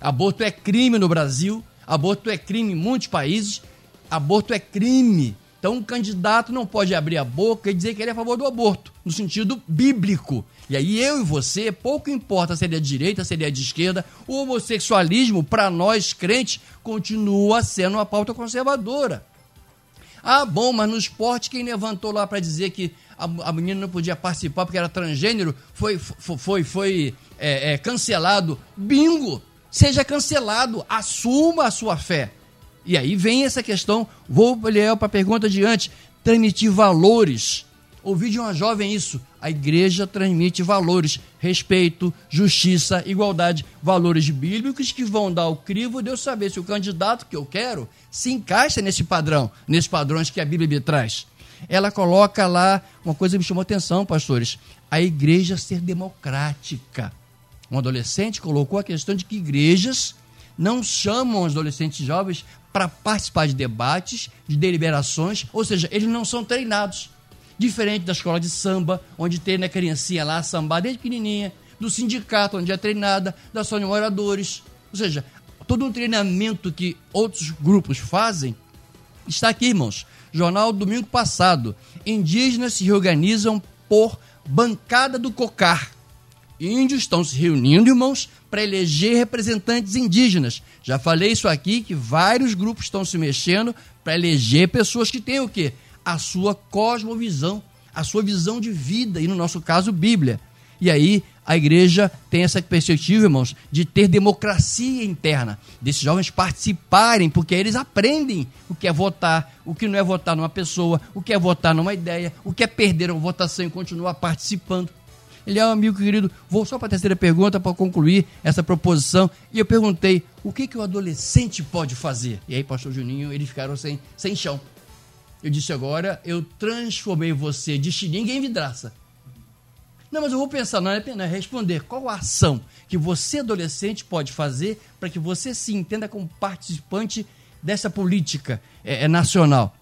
Aborto é crime no Brasil. Aborto é crime em muitos países. Aborto é crime. Então, um candidato não pode abrir a boca e dizer que ele é a favor do aborto, no sentido bíblico. E aí, eu e você, pouco importa se ele é de direita, se ele é de esquerda, o homossexualismo, para nós crentes, continua sendo uma pauta conservadora. Ah, bom, mas no esporte, quem levantou lá para dizer que a, a, menina não podia participar porque era transgênero foi, foi, foi, foi é, é, cancelado? Bingo! Seja cancelado, assuma a sua fé. E aí vem essa questão, vou, Eliel, para a pergunta de antes, transmitir valores. Ouvi de uma jovem isso, a igreja transmite valores, respeito, justiça, igualdade, valores bíblicos que vão dar o crivo de eu saber se o candidato que eu quero se encaixa nesse padrão, nesses padrões que a Bíblia me traz. Ela coloca lá uma coisa que me chamou atenção, pastores, a igreja ser democrática um adolescente colocou a questão de que igrejas não chamam os adolescentes jovens para participar de debates, de deliberações, ou seja, eles não são treinados. Diferente da escola de samba, onde tem a né, criancinha lá sambar desde pequenininha, do sindicato, onde é treinada, da de moradores. Ou seja, todo um treinamento que outros grupos fazem está aqui, irmãos. Jornal domingo passado. Indígenas se reorganizam por bancada do COCAR índios estão se reunindo, irmãos, para eleger representantes indígenas. Já falei isso aqui, que vários grupos estão se mexendo para eleger pessoas que têm o quê? A sua cosmovisão, a sua visão de vida, e no nosso caso, Bíblia. E aí a igreja tem essa perspectiva, irmãos, de ter democracia interna, desses jovens participarem, porque eles aprendem o que é votar, o que não é votar numa pessoa, o que é votar numa ideia, o que é perder uma votação e continuar participando. Ele é um amigo querido. Vou só para a terceira pergunta para concluir essa proposição. E eu perguntei: o que, que o adolescente pode fazer? E aí, pastor Juninho, eles ficaram sem, sem chão. Eu disse agora: eu transformei você de xininga em vidraça. Não, mas eu vou pensar, não é apenas responder. Qual a ação que você, adolescente, pode fazer para que você se entenda como participante dessa política é, é nacional?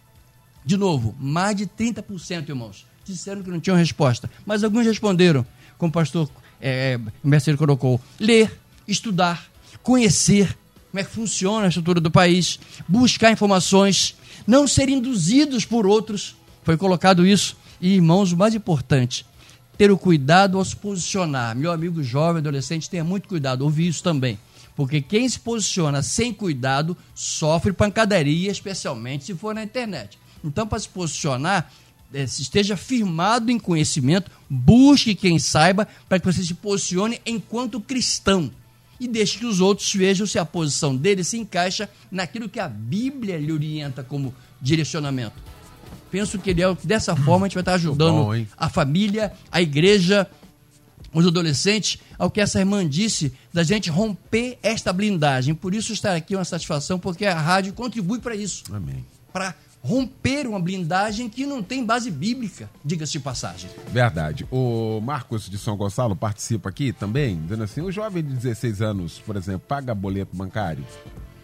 De novo, mais de 30%, irmãos, disseram que não tinham resposta. Mas alguns responderam como o pastor é, Mercedes colocou, ler, estudar, conhecer como é que funciona a estrutura do país, buscar informações, não ser induzidos por outros. Foi colocado isso. E, irmãos, o mais importante, ter o cuidado ao se posicionar. Meu amigo jovem, adolescente, tenha muito cuidado, ouvi isso também. Porque quem se posiciona sem cuidado sofre pancadaria, especialmente se for na internet. Então, para se posicionar, eh, esteja firmado em conhecimento, busque quem saiba para que você se posicione enquanto cristão e deixe que os outros vejam se a posição dele se encaixa naquilo que a Bíblia lhe orienta como direcionamento. Penso que ele é dessa forma a gente vai estar ajudando bom, a família, a igreja, os adolescentes, ao que essa irmã disse, da gente romper esta blindagem. Por isso estar aqui é uma satisfação, porque a rádio contribui para isso. Amém. Para romper uma blindagem que não tem base bíblica, diga-se de passagem. Verdade. O Marcos de São Gonçalo participa aqui também, dizendo assim: o jovem de 16 anos, por exemplo, paga boleto bancário,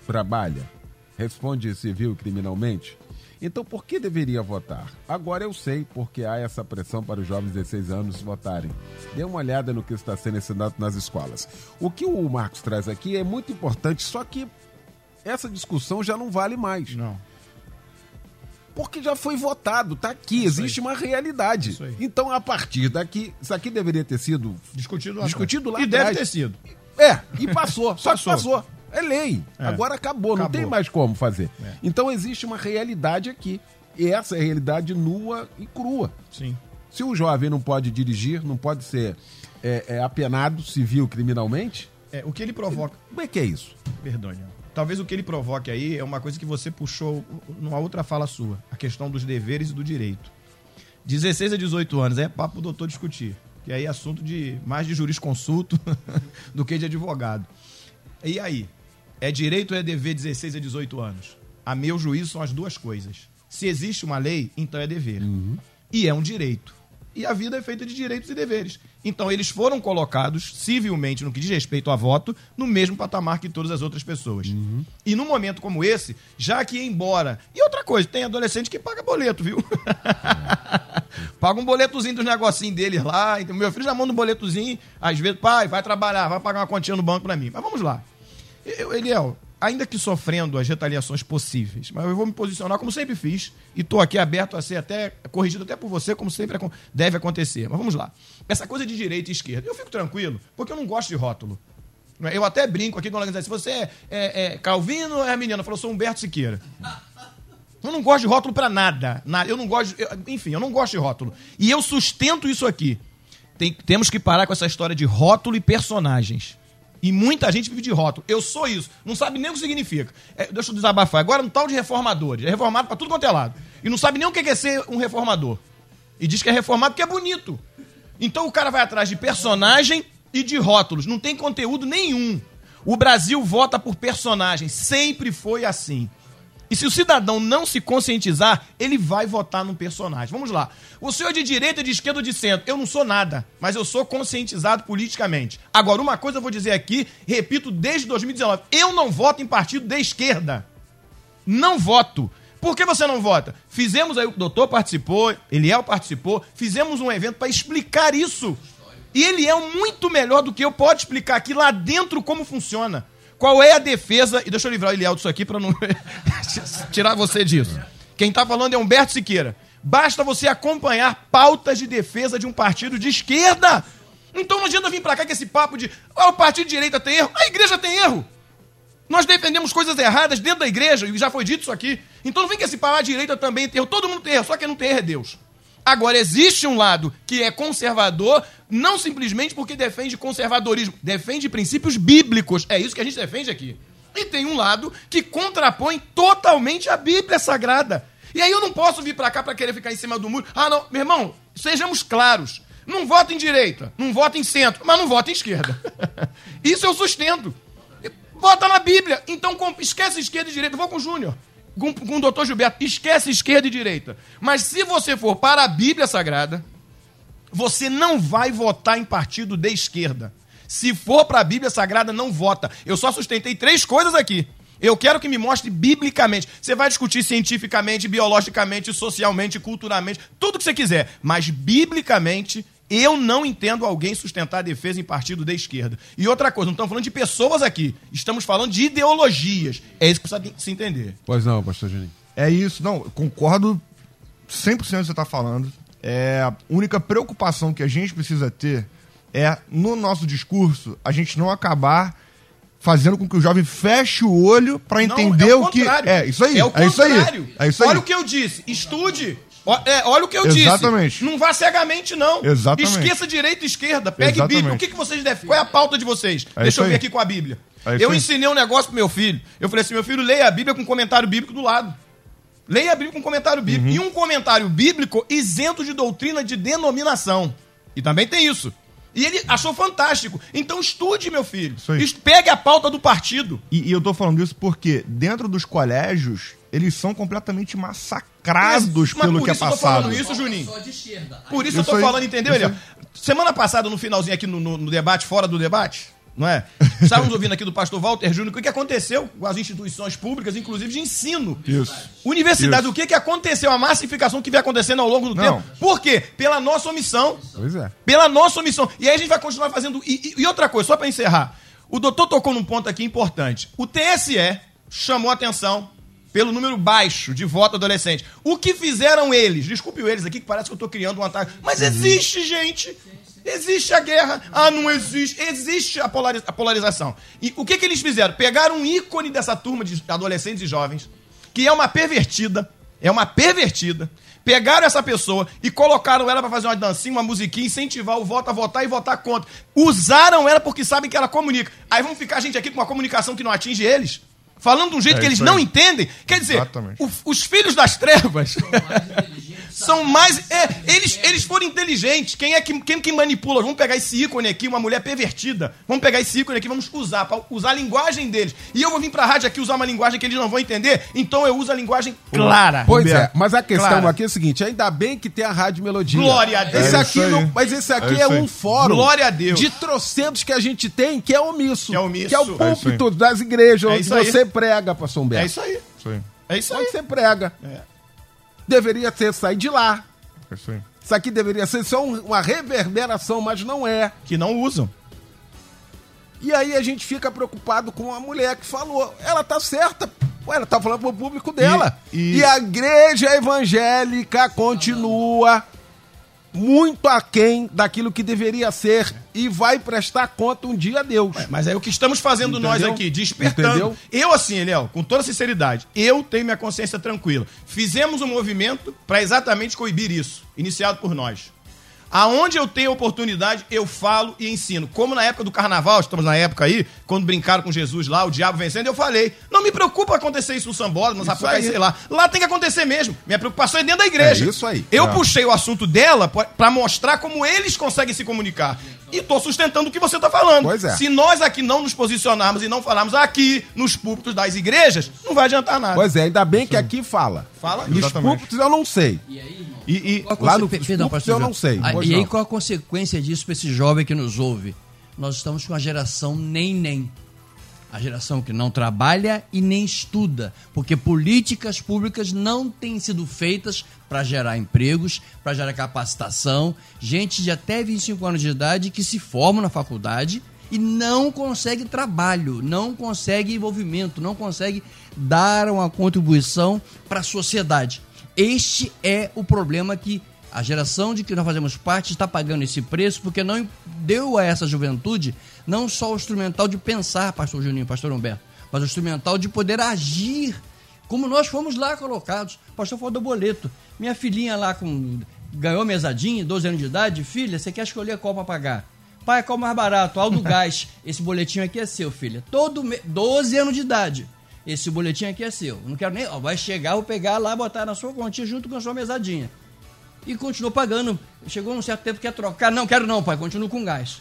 trabalha, responde civil e criminalmente. Então, por que deveria votar? Agora eu sei porque há essa pressão para os jovens de 16 anos votarem. Dê uma olhada no que está sendo ensinado nas escolas. O que o Marcos traz aqui é muito importante, só que essa discussão já não vale mais. Não. Porque já foi votado, tá aqui, existe uma realidade. Isso aí. Então, a partir daqui, isso aqui deveria ter sido Discutido lá Discutido lá E deve atrás. ter sido. É, e passou. Só que Passou. passou. É lei. É. Agora acabou, não Acabou. tem mais como fazer. É. Então existe uma realidade aqui. E essa é a realidade nua e crua. Sim. Se o jovem não pode dirigir, não pode ser é, é, apenado civil criminalmente, É, o que ele provoca. como é que é isso? Perdão. Talvez o que ele provoque aí é uma coisa que você puxou numa outra fala sua, a questão dos deveres e do direito. 16 a 18 anos é papo pro doutor discutir, que aí é assunto de mais de jurisconsulto do que de advogado. E aí, é direito ou é dever 16 a 18 anos? A meu juízo são as duas coisas. Se existe uma lei, então é dever. E é um direito. E a vida é feita de direitos e deveres. Então eles foram colocados civilmente no que diz respeito a voto no mesmo patamar que todas as outras pessoas. E num momento como esse, já que embora. E outra coisa, tem adolescente que paga boleto, viu? paga um boletozinho dos negocinhos deles lá. Então, meu filho já manda um boletozinho, às vezes, pai, vai trabalhar, vai pagar uma continha no banco pra mim. Mas vamos lá. Eu, Eliel, ainda que sofrendo as retaliações possíveis, mas eu vou me posicionar como sempre fiz e estou aqui aberto a ser até corrigido até por você, como sempre deve acontecer. Mas vamos lá. Essa coisa de direita e esquerda, eu fico tranquilo, porque eu não gosto de rótulo. É? Eu até brinco aqui com a. Se você é, é, é Calvino ou é menina, eu falo, eu sou Humberto Siqueira. Eu não gosto de rótulo pra nada. nada. Eu não gosto. eu- enfim, eu não gosto de rótulo. E eu sustento isso aqui. Tem- temos que parar com essa história de rótulo e personagens. E muita gente vive de rótulo. Eu sou isso. Não sabe nem o que significa. É, deixa eu desabafar. Agora, um tal de reformadores. É reformado pra tudo quanto é lado. E não sabe nem o que é ser um reformador. E diz que é reformado porque é bonito. Então o cara vai atrás de personagem e de rótulos. Não tem conteúdo nenhum. O Brasil vota por personagem. Sempre foi assim. E se o cidadão não se conscientizar, ele vai votar num personagem. Vamos lá. O senhor de direita, de esquerda ou de centro? Eu não sou nada, mas eu sou conscientizado politicamente. Agora, uma coisa eu vou dizer aqui, repito desde 2019. Eu não voto em partido de esquerda. Não voto. Por que você não vota? Fizemos aí, o doutor participou, Eliel participou, fizemos um evento para explicar isso. E ele é muito melhor do que eu, pode explicar aqui lá dentro como funciona. Qual é a defesa, e deixa eu livrar o Eliel disso aqui para não tirar você disso. Quem tá falando é Humberto Siqueira. Basta você acompanhar pautas de defesa de um partido de esquerda. Então não adianta vir pra cá com esse papo de ah, o partido de direita tem erro. A igreja tem erro. Nós defendemos coisas erradas dentro da igreja, e já foi dito isso aqui. Então não vem que esse parar a direita também tem erro. Todo mundo tem erro, só quem não tem erro é Deus. Agora, existe um lado que é conservador, não simplesmente porque defende conservadorismo, defende princípios bíblicos. É isso que a gente defende aqui. E tem um lado que contrapõe totalmente a Bíblia Sagrada. E aí eu não posso vir pra cá pra querer ficar em cima do muro. Ah, não, meu irmão, sejamos claros. Não vota em direita, não vota em centro, mas não vota em esquerda. Isso eu sustento. Vota na Bíblia. Então esquece esquerda e direita. Vou com o Júnior. Com, com o doutor Gilberto. Esquece esquerda e direita. Mas se você for para a Bíblia Sagrada, você não vai votar em partido de esquerda. Se for para a Bíblia Sagrada, não vota. Eu só sustentei três coisas aqui. Eu quero que me mostre biblicamente. Você vai discutir cientificamente, biologicamente, socialmente, culturalmente, tudo que você quiser. Mas biblicamente, eu não entendo alguém sustentar a defesa em partido de esquerda. E outra coisa, não estamos falando de pessoas aqui. Estamos falando de ideologias. É isso que precisa se entender. Pois não, pastor Juninho. É isso, não, eu concordo 100% com o que você está falando. é, a única preocupação que a gente precisa ter é, no nosso discurso, a gente não acabar fazendo com que o jovem feche o olho para Não, entender é o que. contrário. É, isso aí. É o é isso aí. contrário. É isso aí. Olha o que eu disse. Estude. É, olha o que eu Exatamente. disse. Não vá cegamente, não. Exatamente. Esqueça direita e esquerda. Pegue Exatamente. Bíblia. O que, que vocês devem. Qual é a pauta de vocês? É Deixa eu ver aqui com a Bíblia. É eu ensinei um negócio pro meu filho. Eu falei assim: meu filho, leia a Bíblia com comentário bíblico do lado. Leia a Bíblia com comentário bíblico. Uhum. E um comentário bíblico isento de doutrina de denominação. E também tem isso. E ele achou fantástico. Então estude, meu filho. Isso aí. Est- Pegue a pauta do partido. E, e eu tô falando isso porque dentro dos colégios, eles são completamente massacrados Mas pelo por que é isso eu tô passado. falando isso, Juninho. Só de esquerda. Por isso, Isso eu tô aí, falando, entendeu, Eliel? Semana passada, no finalzinho aqui no, no- no debate, fora do debate, não é? Estávamos ouvindo aqui do pastor Walter Júnior o que, que aconteceu com as instituições públicas, inclusive de ensino. Isso. Universidade, Isso. o que, que aconteceu? A massificação que vem acontecendo ao longo do Não. tempo. Por quê? Pela nossa omissão. Pois é. Pela nossa omissão. E aí a gente vai continuar fazendo. E, e- e outra coisa, só para encerrar. O doutor tocou num ponto aqui importante. O TSE chamou atenção pelo número baixo de voto adolescente. O que fizeram eles? Desculpe eles aqui, que parece que eu tô criando um ataque. Mas existe, gente. Existe a guerra. Ah, não existe. Existe a, polariza- a polarização. E o que, que eles fizeram? Pegaram um ícone dessa turma de adolescentes e jovens, que é uma pervertida. É uma pervertida. Pegaram essa pessoa e colocaram ela pra fazer uma dancinha, uma musiquinha, incentivar o voto a votar e votar contra. Usaram ela porque sabem que ela comunica. Aí vamos ficar a gente aqui com uma comunicação que não atinge eles? Falando de um jeito É que eles isso não aí. entendem. Quer dizer, o- os filhos das trevas são mais. É, eles, eles foram inteligentes. Quem é que, quem que manipula? Vamos pegar esse ícone aqui, uma mulher pervertida. Vamos pegar esse ícone aqui, vamos usar, pra usar a linguagem deles. E eu vou vir pra rádio aqui usar uma linguagem que eles não vão entender. Então eu uso a linguagem clara. Pois é, mas a questão claro. aqui é o seguinte: ainda bem que tem a Rádio Melodia. Glória a Deus. Esse É aqui aí. não- mas esse aqui É é, um fórum. Glória a Deus. De trocentos que a gente tem, que é omisso. Que é omisso. Que é o É púlpito das igrejas, É onde você prega, pastor Humberto. É isso aí. Isso aí. É isso aí. Onde você prega. É. Deveria ser sair de lá. É isso aí. Isso aqui deveria ser só um- uma reverberação, mas não é. Que não usam. E aí a gente fica preocupado com a mulher que falou. Ela tá certa. Ué, ela tá falando pro público dela. E- E, e- a igreja evangélica continua muito aquém daquilo que deveria ser e vai prestar conta um dia a Deus. Mas é o que estamos fazendo Entendeu? nós aqui, despertando. Entendeu? Eu, assim, Eliel, com toda sinceridade, eu tenho minha consciência tranquila. Fizemos um movimento para exatamente coibir isso, iniciado por nós. Aonde eu tenho oportunidade, eu falo e ensino. Como na época do carnaval, estamos na época aí, quando brincaram com Jesus lá, o diabo vencendo, eu falei. Não me preocupa acontecer isso no Sambódromo, no Sapucaí, aí. sei lá. Lá tem que acontecer mesmo. Minha preocupação é dentro da igreja. É isso aí. Eu É. puxei o assunto dela para mostrar como eles conseguem se comunicar. E tô sustentando o que você tá falando. Pois é. Se nós aqui não nos posicionarmos e não falarmos aqui nos púlpitos das igrejas, não vai adiantar nada. Pois é, ainda bem que aqui fala. Fala. Nos Exatamente. púlpitos eu não sei. E, e Qual a Lá conse- no- púlpitos pastor eu não sei, pois e aí, qual a consequência disso para esse jovem que nos ouve? Nós estamos com a geração nem-nem. A geração que não trabalha e nem estuda, porque políticas públicas não têm sido feitas para gerar empregos, para gerar capacitação. Gente de até 25 anos de idade que se forma na faculdade e não consegue trabalho, não consegue envolvimento, não consegue dar uma contribuição para a sociedade. Este é o problema que a geração de que nós fazemos parte está pagando esse preço porque não deu a essa juventude não só o instrumental de pensar, pastor Juninho, pastor Humberto, mas o instrumental de poder agir como nós fomos lá colocados. Pastor falou do boleto. Minha filhinha lá com ganhou mesadinha, 12 anos de idade, filha, você quer escolher qual para pagar? Pai, qual mais barato? Aldo Gás. Esse boletinho aqui é seu, filha. Todo me... 12 anos de idade. Esse boletim aqui é seu. Não quero nem. Ó, vai chegar, vou pegar lá, botar na sua continha junto com a sua mesadinha. E continuou pagando. Chegou um certo tempo que quer trocar. Não, quero não, pai. Continuo com gás.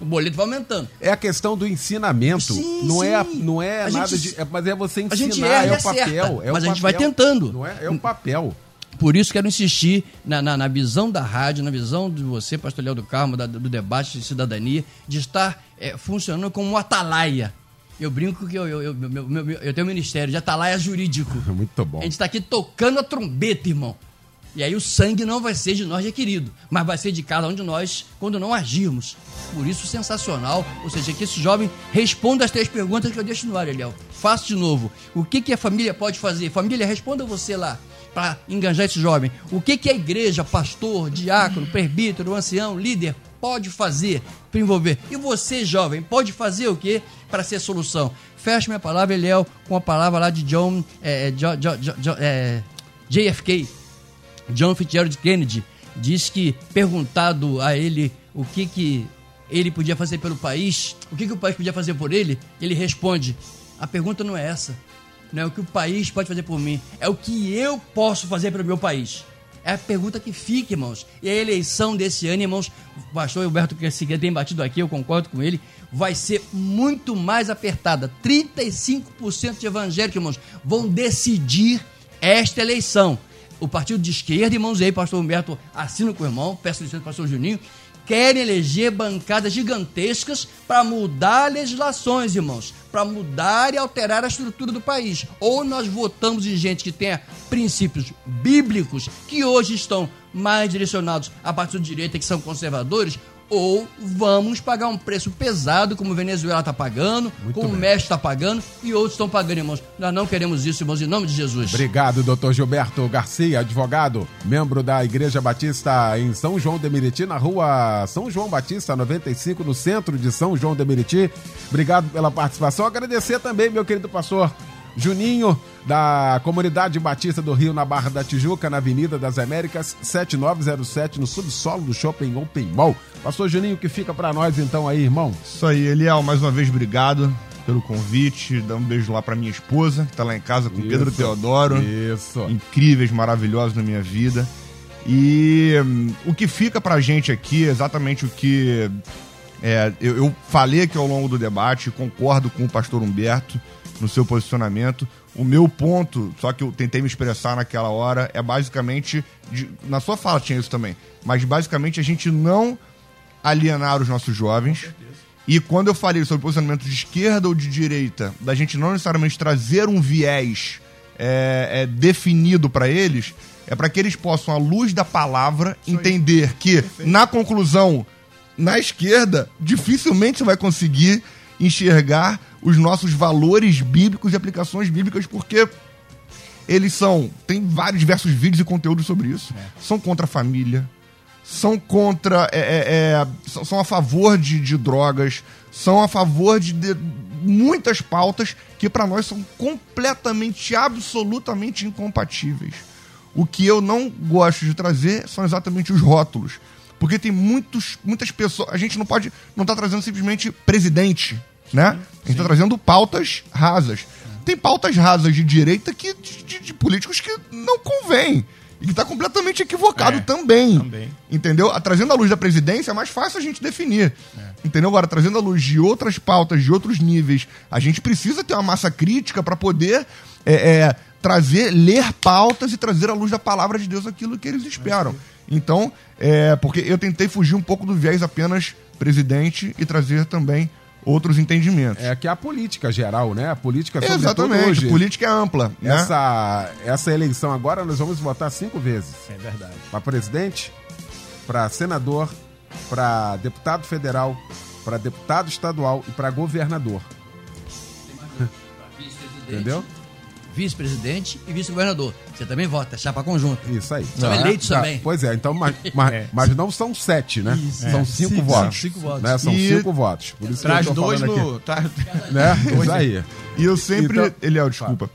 O boleto vai aumentando. É a questão do ensinamento. Sim, não, É, sim. não é A nada gente- de. É, mas é você ensinar, a gente erra é o papel. É o mas a gente vai papel. tentando. Não é? é o papel. Por isso quero insistir na, na, na visão da rádio, na visão de você, pastor Léo do Carmo, da- do debate de cidadania, de estar é, funcionando como um atalaia. Eu brinco que eu, eu, eu, meu- meu- eu tenho um ministério de atalaia jurídico. Muito bom. A gente está aqui tocando a trombeta, irmão. E aí o sangue não vai ser de nós requerido, mas vai ser de cada um de nós quando não agirmos. Por isso, sensacional. Ou seja, que esse jovem responda as três perguntas que eu deixo no ar, Eliel. Faço de novo. O que, que a família pode fazer? Família, responda você lá. para enganjar esse jovem. O que, que a igreja, pastor, diácono, presbítero, ancião, líder pode fazer para envolver? E você, jovem, pode fazer o que para ser solução? Fecha minha palavra, Eliel, com a palavra lá de John, é, John, John, John é, JFK, John Fitzgerald Kennedy, diz que, perguntado a ele o que, que ele podia fazer pelo país, o que, que o país podia fazer por ele, ele responde: a pergunta não é essa. Não é o que o país pode fazer por mim, é o que eu posso fazer pelo meu país. É a pergunta que fica, irmãos. E a eleição desse ano, irmãos, o pastor Alberto Querciga tem batido aqui, eu concordo com ele, vai ser muito mais apertada. 35% de evangélicos, irmãos, vão decidir esta eleição. O partido de esquerda, irmãos, aí, pastor Humberto, assina com o irmão, peço licença, pastor Juninho, querem eleger bancadas gigantescas para mudar legislações, irmãos, para mudar e alterar a estrutura do país. Ou nós votamos em gente que tenha princípios bíblicos que hoje estão mais direcionados à parte do direita, que são conservadores, ou vamos pagar um preço pesado, como Venezuela está pagando, Muito como o México está pagando e outros estão pagando, irmãos. Nós não queremos isso, irmãos, em nome de Jesus. Obrigado, doutor Gilberto Garcia, advogado, membro da Igreja Batista em São João de Meriti, na rua São João Batista, 95, no centro de São João de Meriti. Obrigado pela participação. Agradecer também, meu querido pastor Juninho, da Comunidade Batista do Rio, na Barra da Tijuca, na Avenida das Américas, 7907, no subsolo do Shopping Open Mall. Pastor Juninho, o que fica pra nós então aí, irmão? Isso aí, Eliel, mais uma vez obrigado pelo convite. Dá um beijo lá pra minha esposa, que tá lá em casa com o Pedro Isso. Teodoro. Isso. Incríveis, maravilhosos na minha vida. E hum, o que fica pra gente aqui é exatamente o que é, eu, eu falei aqui ao longo do debate, concordo com o pastor Humberto no seu posicionamento. O meu ponto, só que eu tentei me expressar naquela hora, é basicamente. de- na sua fala tinha isso também, mas basicamente a gente não alienar os nossos jovens. E quando eu falei sobre posicionamento de esquerda ou de direita, da gente não necessariamente trazer um viés é, é, definido para eles, é para que eles possam, à luz da palavra, entender que, na conclusão, na esquerda, dificilmente você vai conseguir enxergar os nossos valores bíblicos e aplicações bíblicas, porque eles são. Tem vários diversos vídeos e conteúdos sobre isso. São contra a família, são contra. é, é, é, são, são a favor de, de drogas, são a favor de, de muitas pautas que para nós são completamente, absolutamente incompatíveis. O que eu não gosto de trazer são exatamente os rótulos. Porque tem muitos, muitas pessoas. A gente não pode. Não tá trazendo simplesmente presidente, né? A gente tá trazendo pautas rasas. Tem pautas rasas de direita que, de, de- de políticos que não convém. E que tá completamente equivocado É, também. também. Entendeu? A- Trazendo a luz da presidência é mais fácil a gente definir. Entendeu? Agora, trazendo a luz de outras pautas, de outros níveis, a gente precisa ter uma massa crítica para poder é, é, trazer, ler pautas e trazer à luz da palavra de Deus aquilo que eles esperam. Então, é, porque eu tentei fugir um pouco do viés apenas presidente e trazer também outros entendimentos. É que a política geral, né? A política sobretudo Exatamente, hoje. política é ampla. Né? Essa, essa eleição agora nós vamos votar cinco vezes. É verdade. Para presidente, para senador, para deputado federal, para deputado estadual e para governador. Entendeu? Vice-presidente e vice-governador. Você também vota, é chapa conjunta. Isso aí. São Tá? eleitos Tá. também. Pois é, então, mas, mas, É. mas não são sete, né? São É. cinco, Cinco, votos. cinco votos. Né? São E- cinco votos. Por isso Traz que eu tô dois no. Traz... aqui. Né? Isso aí. E eu sempre. Então- Eliel, desculpa.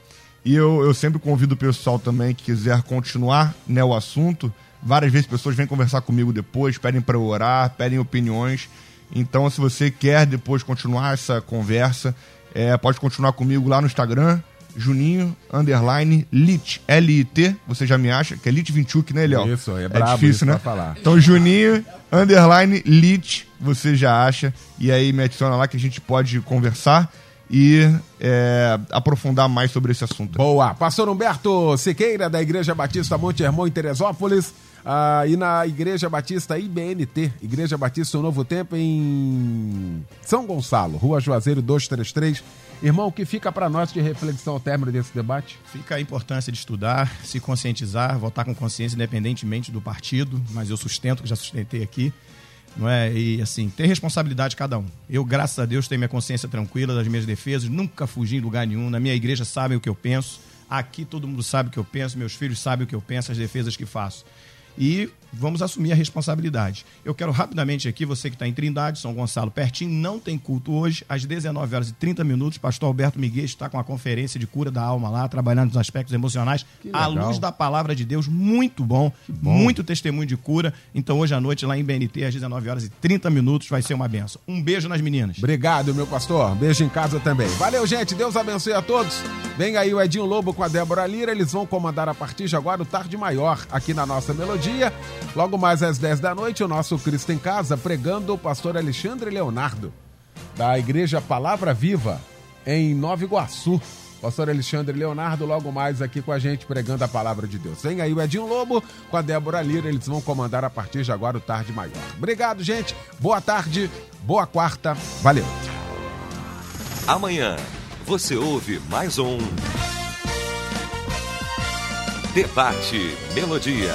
E eu, eu sempre convido o pessoal também que quiser continuar né, o assunto. Várias vezes pessoas vêm conversar comigo depois, pedem para eu orar, pedem opiniões. Então, se você quer depois continuar essa conversa, é, pode continuar comigo lá no Instagram, Juninho, underline, Lit, L-I-T, você já me acha, que é Lit 21, né, Eliel? Isso, é brabo difícil, isso né? pra falar. Então, Juninho, underline, Lit, você já acha. E aí me adiciona lá que a gente pode conversar e é, aprofundar mais sobre esse assunto. Boa. Pastor Humberto Siqueira, da Igreja Batista Monte Hermão, em Teresópolis. ah, e na Igreja Batista IBNT, Igreja Batista Um Novo Tempo, em São Gonçalo, Rua Juazeiro 233. Irmão, o que fica para nós de reflexão ao término desse debate? Fica a importância de estudar, se conscientizar, votar com consciência independentemente do partido, mas eu sustento, que já sustentei aqui, não é? E assim, ter responsabilidade cada um. Eu, graças a Deus, tenho minha consciência tranquila das minhas defesas, nunca fugi em lugar nenhum. Na minha igreja sabem o que eu penso. Aqui todo mundo sabe o que eu penso, meus filhos sabem o que eu penso, as defesas que faço. E vamos assumir a responsabilidade. Eu quero rapidamente aqui, você que está em Trindade, São Gonçalo, pertinho, não tem culto hoje, às 19 horas e 30 minutos, pastor Alberto Miguel está com a conferência de cura da alma lá, trabalhando nos aspectos emocionais, à luz da palavra de Deus, muito bom, bom. muito testemunho de cura. Então hoje à noite lá em BNT, às 19 horas e 30 minutos, vai ser uma benção. Um beijo nas meninas. Obrigado, meu pastor. Beijo em casa também. Valeu, gente. Deus abençoe a todos. Vem aí o Edinho Lobo com a Débora Lira. Eles vão comandar a partir de agora o Tarde Maior aqui na nossa melodia. Logo mais às 10 da noite, o nosso Cristo em Casa pregando o pastor Alexandre Leonardo, da Igreja Palavra Viva, em Nova Iguaçu. Pastor Alexandre Leonardo, logo mais aqui com a gente pregando a palavra de Deus. Vem aí o Edinho Lobo com a Débora Lira, eles vão comandar a partir de agora o Tarde Maior. Obrigado, gente. Boa tarde, boa quarta. Valeu. Amanhã você ouve mais um Debate Melodia.